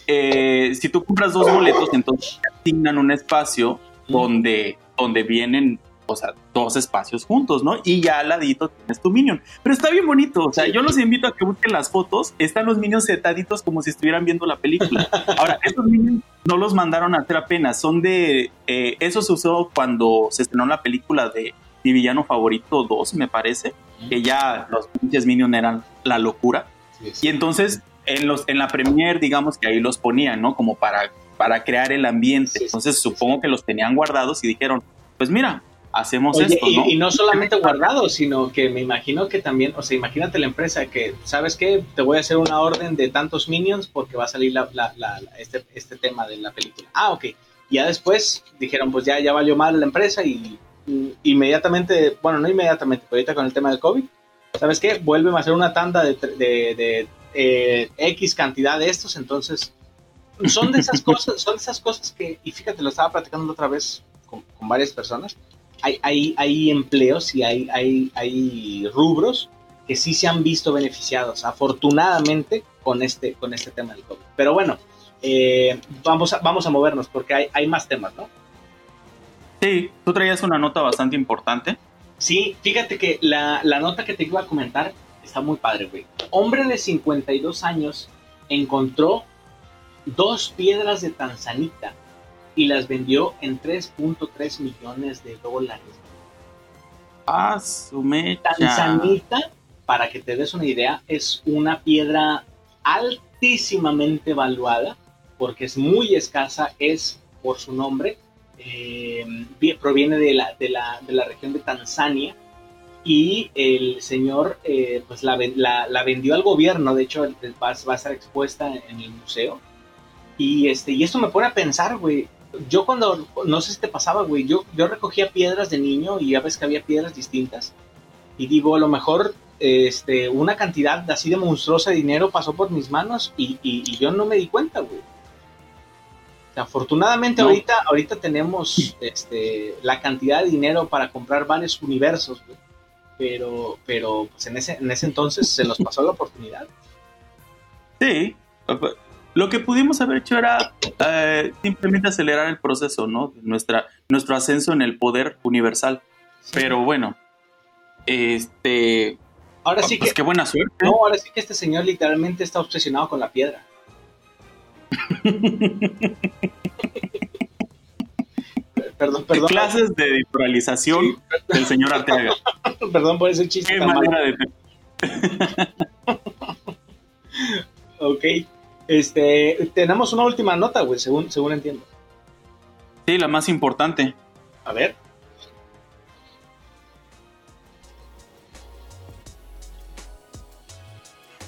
eh, si tú compras dos boletos, entonces te asignan un espacio donde, donde vienen, o sea, dos espacios juntos, ¿no? Y ya al ladito tienes tu Minion. Pero está bien bonito, o sea, yo los invito a que busquen las fotos, están los Minions sentaditos como si estuvieran viendo la película. Ahora, estos Minions no los mandaron a hacer apenas, son de, eh, eso se usó cuando se estrenó la película de Mi Villano Favorito 2, me parece, que ya los pinches Minions eran la locura. Y entonces en, los, en la premier, digamos que ahí los ponían, ¿no? Como para, para crear el ambiente. Entonces supongo que los tenían guardados y dijeron, pues mira, hacemos Oye, esto, y, ¿no? y no solamente guardados, sino que me imagino que también, o sea, imagínate la empresa que, ¿sabes qué? Te voy a hacer una orden de tantos minions porque va a salir la, la- la- la- este, este tema de la película. Ah, ok. Ya después dijeron, pues ya, ya valió mal la empresa y, y inmediatamente, bueno, no inmediatamente, pero ahorita con el tema del COVID, ¿sabes qué? Vuelven a hacer una tanda de, eh, X cantidad de estos, entonces son de esas cosas, son de esas cosas que, y fíjate, lo estaba platicando la otra vez con, con varias personas, hay, hay, hay empleos y hay, hay, hay rubros que sí se han visto beneficiados, afortunadamente, con este, con este tema del COVID. Pero bueno, eh, vamos, a, vamos a movernos porque hay, hay más temas, ¿no? Sí, tú traías una nota bastante importante. Sí, fíjate que la, la nota que te iba a comentar está muy padre, güey. Hombre de 52 años encontró dos piedras de tanzanita y las vendió en 3.3 millones de dólares. Ah, su mecha. Tanzanita, para que te des una idea, es una piedra altísimamente valuada porque es muy escasa, es por su nombre, eh, vi- proviene de la, de, la, de la región de Tanzania y el señor eh, pues la, la vendió al gobierno, de hecho va, va a estar expuesta en el museo y, este, y esto me pone a pensar, güey, yo cuando, no sé si te pasaba, güey, yo, yo recogía piedras de niño y ya ves que había piedras distintas. Y digo, a lo mejor este, una cantidad así de monstruosa de dinero pasó por mis manos y, y- y yo no me di cuenta, güey. Afortunadamente No. ahorita, ahorita tenemos este, la cantidad de dinero para comprar varios universos, güey. Pero, pero pues en, ese, en ese entonces se nos pasó la oportunidad. Sí. Lo que pudimos haber hecho era eh, simplemente acelerar el proceso, ¿no? Nuestra, nuestro ascenso en el poder universal. Pero bueno, este. Ahora sí pues que qué buena suerte. No, ahora sí que este señor literalmente está obsesionado con la piedra. Perdón, perdón. Clases de editorialización Sí, del señor Arteaga. perdón por ese chiste. Qué tan malo. manera de. Ok. Este, tenemos una última nota, güey, según, según entiendo. Sí, la más importante. A ver.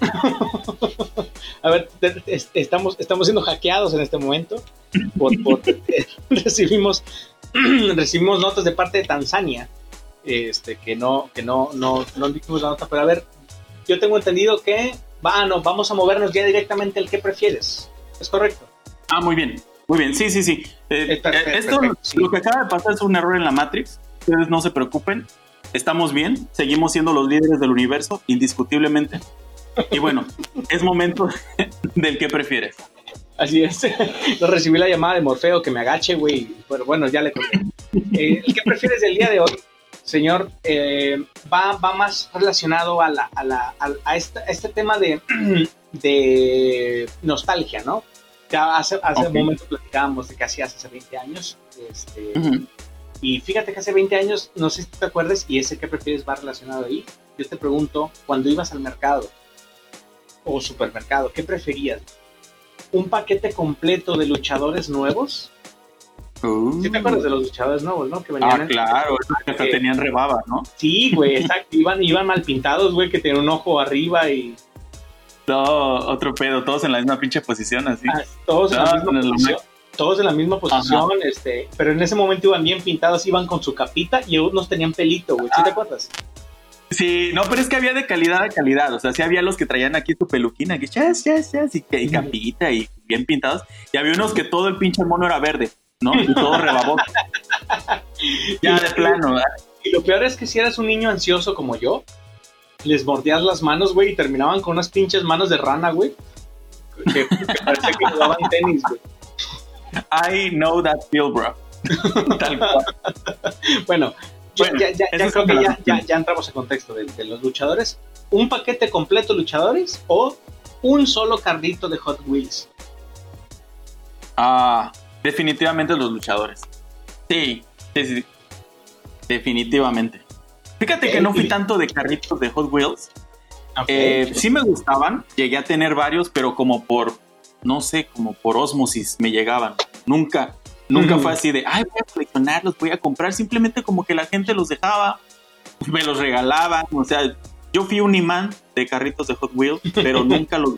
A ver, estamos, estamos siendo hackeados en este momento. Por, por- recibimos, recibimos notas de parte de Tanzania. Este, que no, que no, no, no dijimos la nota, pero a ver, yo tengo entendido que va, no, vamos a movernos ya directamente al que prefieres. ¿Es correcto? Ah, muy bien. Muy bien, sí, sí, sí. Eh, perfecto, esto, perfecto, sí. lo que acaba de pasar es un error en la Matrix. Ustedes no se preocupen. Estamos bien. Seguimos siendo los líderes del universo, indiscutiblemente. Y bueno, es momento del que prefieres. Así es. No recibí la llamada de Morfeo que me agache, güey. Pero bueno, ya le conté. Eh, ¿El que prefieres del día de hoy, señor? Eh, va, va más relacionado a, la, a, la, a, a a este tema de, de nostalgia, ¿no? Que hace, hace Ok. un momento platicábamos de que hacías hace 20 años. Este, Ujú. y fíjate que hace 20 años, no sé si te acuerdas, y ese que prefieres va relacionado ahí. Yo te pregunto, cuando ibas al mercado o supermercado, ¿qué preferías? ¿Un paquete completo de luchadores nuevos? ¿Sí te acuerdas de los luchadores nuevos, no? Que venían Ah, claro, que hasta que- tenían rebaba, ¿no? Sí, güey, exacto. Iban, iban mal pintados, güey, que tenían un ojo arriba y No, otro pedo, todos en la misma pinche posición, así. ah, todos en la Ah, misma en el- posición. Todos en la misma posición, este, pero en ese momento iban bien pintados, iban con su capita y unos tenían pelito, güey. ¿Sí te Ah. acuerdas? Sí, no, pero es que había de calidad a calidad. O sea, sí había los que traían aquí su peluquina, que yes, yes, yes, y, que- y capita y bien pintados. Y había unos que todo el pinche mono era verde, ¿no? Y todo rebaboso. ya de plano, ¿verdad? Y lo peor es que si eras un niño ansioso como yo, les mordías las manos, güey, y terminaban con unas pinches manos de rana, güey. Que, que parecía que jugaban tenis, güey. I know that feel, bro. Tal cual. Bueno, Bueno, ya, creo que ya, entramos en contexto de, de los luchadores. ¿Un paquete completo luchadores o un solo carrito de Hot Wheels? Ah, definitivamente los luchadores. Sí, sí, sí. Definitivamente. Fíjate que no fui tanto de carritos de Hot Wheels. Eh, sí me gustaban, llegué a tener varios, pero como por, no sé, como por osmosis me llegaban. Nunca, nunca fue así de, ay, voy a coleccionarlos, voy a comprar. Simplemente como que la gente los dejaba, me los regalaban. O sea, yo fui un imán de carritos de Hot Wheels, pero nunca los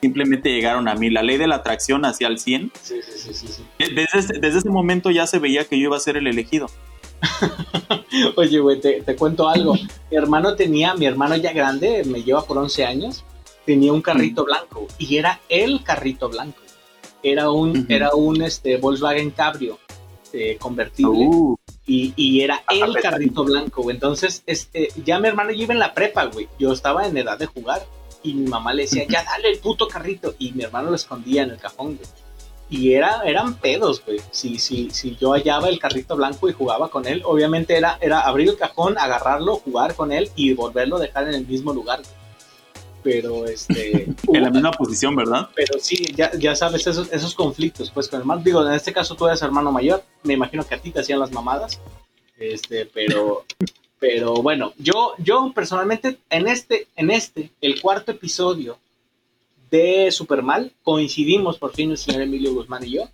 simplemente llegaron a mí. La ley de la atracción hacia el 100. Sí, sí, sí, sí, sí. Desde ese, desde ese momento ya se veía que yo iba a ser el elegido. Oye, güey, te, te cuento algo. Mi hermano tenía, mi hermano ya grande, me lleva por 11 años, tenía un carrito blanco y era el carrito blanco. Era un, era un este, Volkswagen Cabrio eh, convertible Uh, y, y era el carrito blanco. Entonces, este, ya mi hermano ya iba en la prepa, güey. Yo estaba en edad de jugar y mi mamá le decía, ya dale el puto carrito. Y mi hermano lo escondía en el cajón, güey. Y era, eran pedos, güey. Si, si, si yo hallaba el carrito blanco y jugaba con él, obviamente era, era abrir el cajón, agarrarlo, jugar con él y volverlo a dejar en el mismo lugar. güey. Pero, este... en la misma posición, ¿verdad? Pero sí, ya, ya sabes, esos, esos conflictos, pues con el hermano. Digo, en este caso tú eres hermano mayor, me imagino que a ti te hacían las mamadas. Este, pero, pero bueno, yo, yo personalmente, en este, en este, el cuarto episodio de Supermal, coincidimos por fin el señor Emilio Guzmán y yo.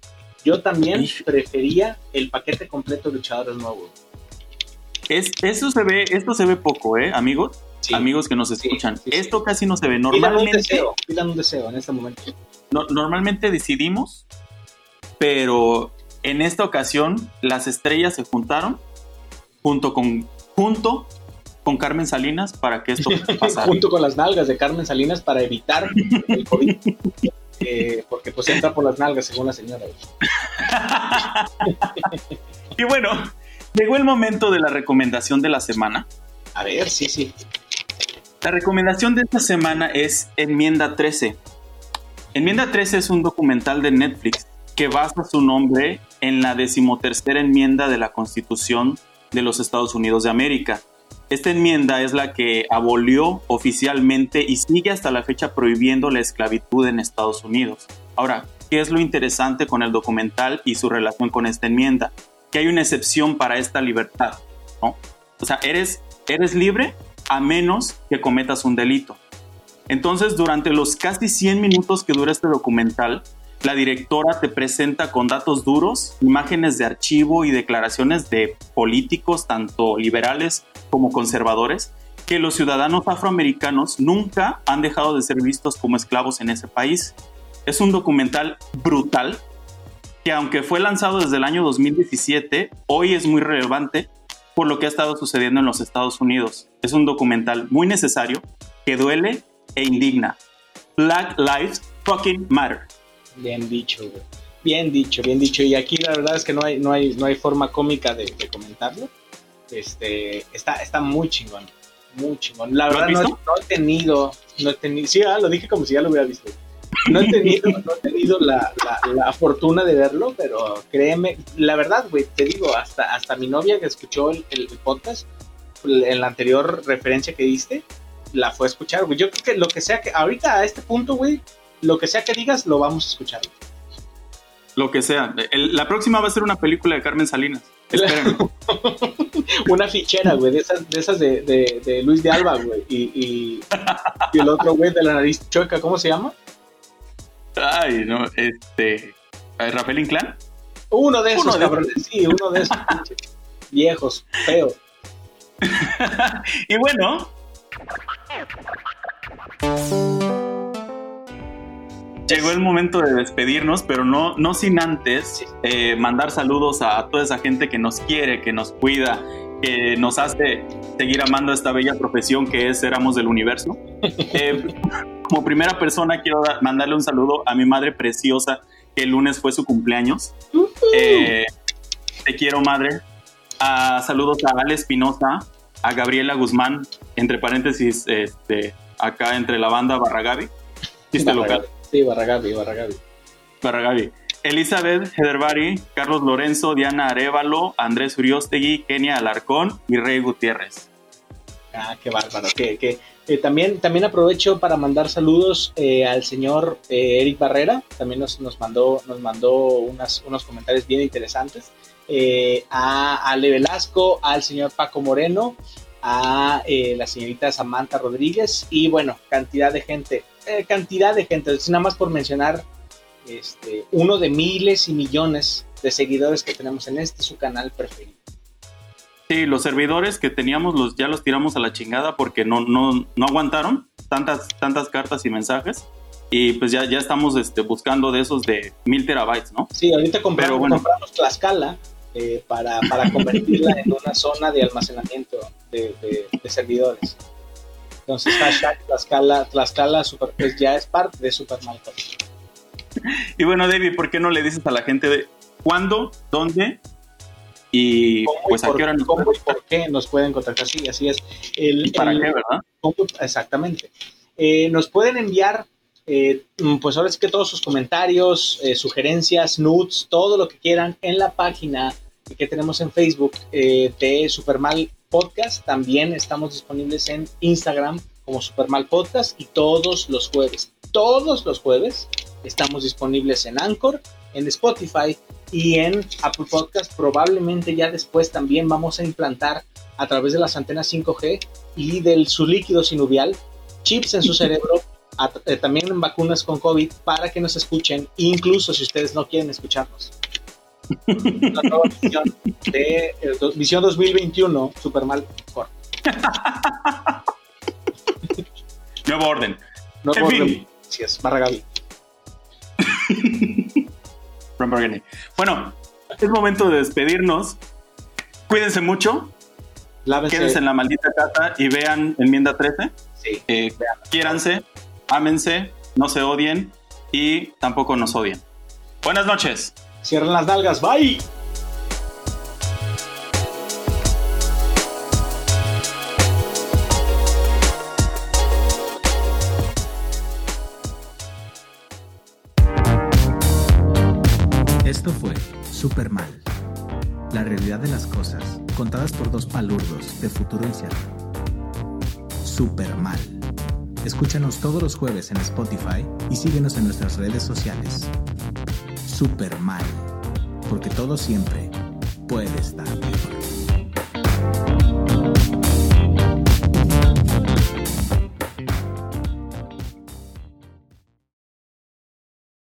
Yo también prefería el paquete completo de luchadores nuevos. Es, eso se ve, esto se ve poco, ¿eh, amigos? Sí. Amigos que nos escuchan. sí, sí. Esto casi no se ve. Pidan un Normalmente, deseo, pidan un deseo en este momento. no- normalmente decidimos, pero en esta ocasión las estrellas se juntaron junto con, junto con Carmen Salinas para que esto pasara. junto con las nalgas de Carmen Salinas para evitar el COVID. Eh, porque pues entra por las nalgas según la señora. y bueno, llegó el momento de la recomendación de la semana. A ver, sí, sí. La recomendación de esta semana es Enmienda 13. Enmienda 13 es un documental de Netflix que basa su nombre en la decimotercera enmienda de la Constitución de los Estados Unidos de América. Esta enmienda es la que abolió oficialmente y sigue hasta la fecha prohibiendo la esclavitud en Estados Unidos. Ahora, ¿qué es lo interesante con el documental y su relación con esta enmienda? Que hay una excepción para esta libertad, ¿no? O sea, eres, eres libre a menos que cometas un delito. Entonces, durante los casi 100 minutos que dura este documental, la directora te presenta con datos duros, imágenes de archivo y declaraciones de políticos, tanto liberales como conservadores, que los ciudadanos afroamericanos nunca han dejado de ser vistos como esclavos en ese país. Es un documental brutal que aunque fue lanzado desde el año 2017, hoy es muy relevante por lo que ha estado sucediendo en los Estados Unidos. Es un documental muy necesario que duele e indigna. Black Lives Fucking Matter. Bien dicho, güey. Bien dicho, bien dicho. Y aquí la verdad es que no hay, no hay, no hay forma cómica de, de comentarlo. Este, está, está muy chingón. Muy chingón. La ¿Lo has verdad no, no he tenido, no he tenido, sí, ah, lo dije como si ya lo hubiera visto. No he tenido, no he tenido la, la, la fortuna de verlo, pero créeme, la verdad, güey, te digo, hasta, hasta mi novia que escuchó el, el podcast, en la anterior referencia que diste, la fue a escuchar, güey. Yo creo que lo que sea que, ahorita a este punto, güey, lo que sea que digas, lo vamos a escuchar. Lo que sea. El- la próxima va a ser una película de Carmen Salinas. Una fichera, güey, de esas de, esas de, de, de Luis de Alba, güey. Y, y, y el otro, güey, de la nariz chueca, ¿cómo se llama? Ay, no, este. Rafael Inclán. Uno de esos, Uno de cabrones, sí, uno de esos pinches viejos, feos. Y bueno. Llegó el momento de despedirnos, pero no, no sin antes eh, mandar saludos a toda esa gente que nos quiere, que nos cuida, que nos hace seguir amando esta bella profesión que es Éramos del Universo. Eh, como primera persona quiero da- mandarle un saludo a mi madre preciosa, que el lunes fue su cumpleaños. Eh, te quiero, madre. Ah, saludos a Ale Espinosa, a Gabriela Guzmán, entre paréntesis, este, acá entre la banda Barragavi, chiste local, Sí, Barragabi, Barragabi. Barragavi. Elizabeth Hederbari, Carlos Lorenzo, Diana Arevalo, Andrés Uriostegui, Kenia Alarcón y Rey Gutiérrez. Ah, qué bárbaro. Que, que, eh, también, también aprovecho para mandar saludos eh, al señor eh, Eric Barrera. También nos, nos mandó, nos mandó unas, unos comentarios bien interesantes. A Ale Velasco, al señor Paco Moreno a la señorita Samantha Rodríguez y bueno, cantidad de gente, cantidad de gente, nada más por mencionar este, uno de miles y millones de seguidores que tenemos en este su canal preferido. Sí, los servidores que teníamos los, ya los tiramos a la chingada porque no, no, no aguantaron tantas, tantas cartas y mensajes. Y pues ya, ya estamos este, buscando de esos de mil terabytes, ¿no? Sí, ahorita compramos, compramos Tlaxcala eh, para, para convertirla en una zona de almacenamiento de, servidores. Entonces, hashtag Tlaxcala, Tlaxcala super, pues ya es parte de Supermarket. Y bueno, David, ¿por qué no le dices a la gente de cuándo, dónde y pues a qué hora nos cómo y por qué nos pueden contactar? Sí, así es. El, ¿Para qué, verdad? exactamente. Eh, nos pueden enviar, eh, pues ahora sí que todos sus comentarios, eh, sugerencias, nudes, todo lo que quieran en la página que tenemos en Facebook de Supermal Podcast. También estamos disponibles en Instagram como Supermal Podcast y todos los jueves, todos los jueves estamos disponibles en Anchor, en Spotify y en Apple Podcast. Probablemente ya después también vamos a implantar a través de las antenas 5G y del su líquido sinuvial chips en su cerebro, eh, también en vacunas con COVID para que nos escuchen, incluso si ustedes no quieren escucharnos. La nueva misión de misión 2021 Supermal Corp. Nuevo orden. Nuevo orden. Así es, barra Bueno, es momento de despedirnos. Cuídense mucho. Quédense en la maldita casa y vean enmienda 13. Sí. Eh, quiéranse, ámense, no se odien y tampoco nos odien. Buenas noches. Cierren las nalgas. Bye. De las cosas, contadas por dos palurdos de futuro incierto. Super Mal. Escúchanos todos los jueves en Spotify y síguenos en nuestras redes sociales. Super Mal. Porque todo siempre puede estar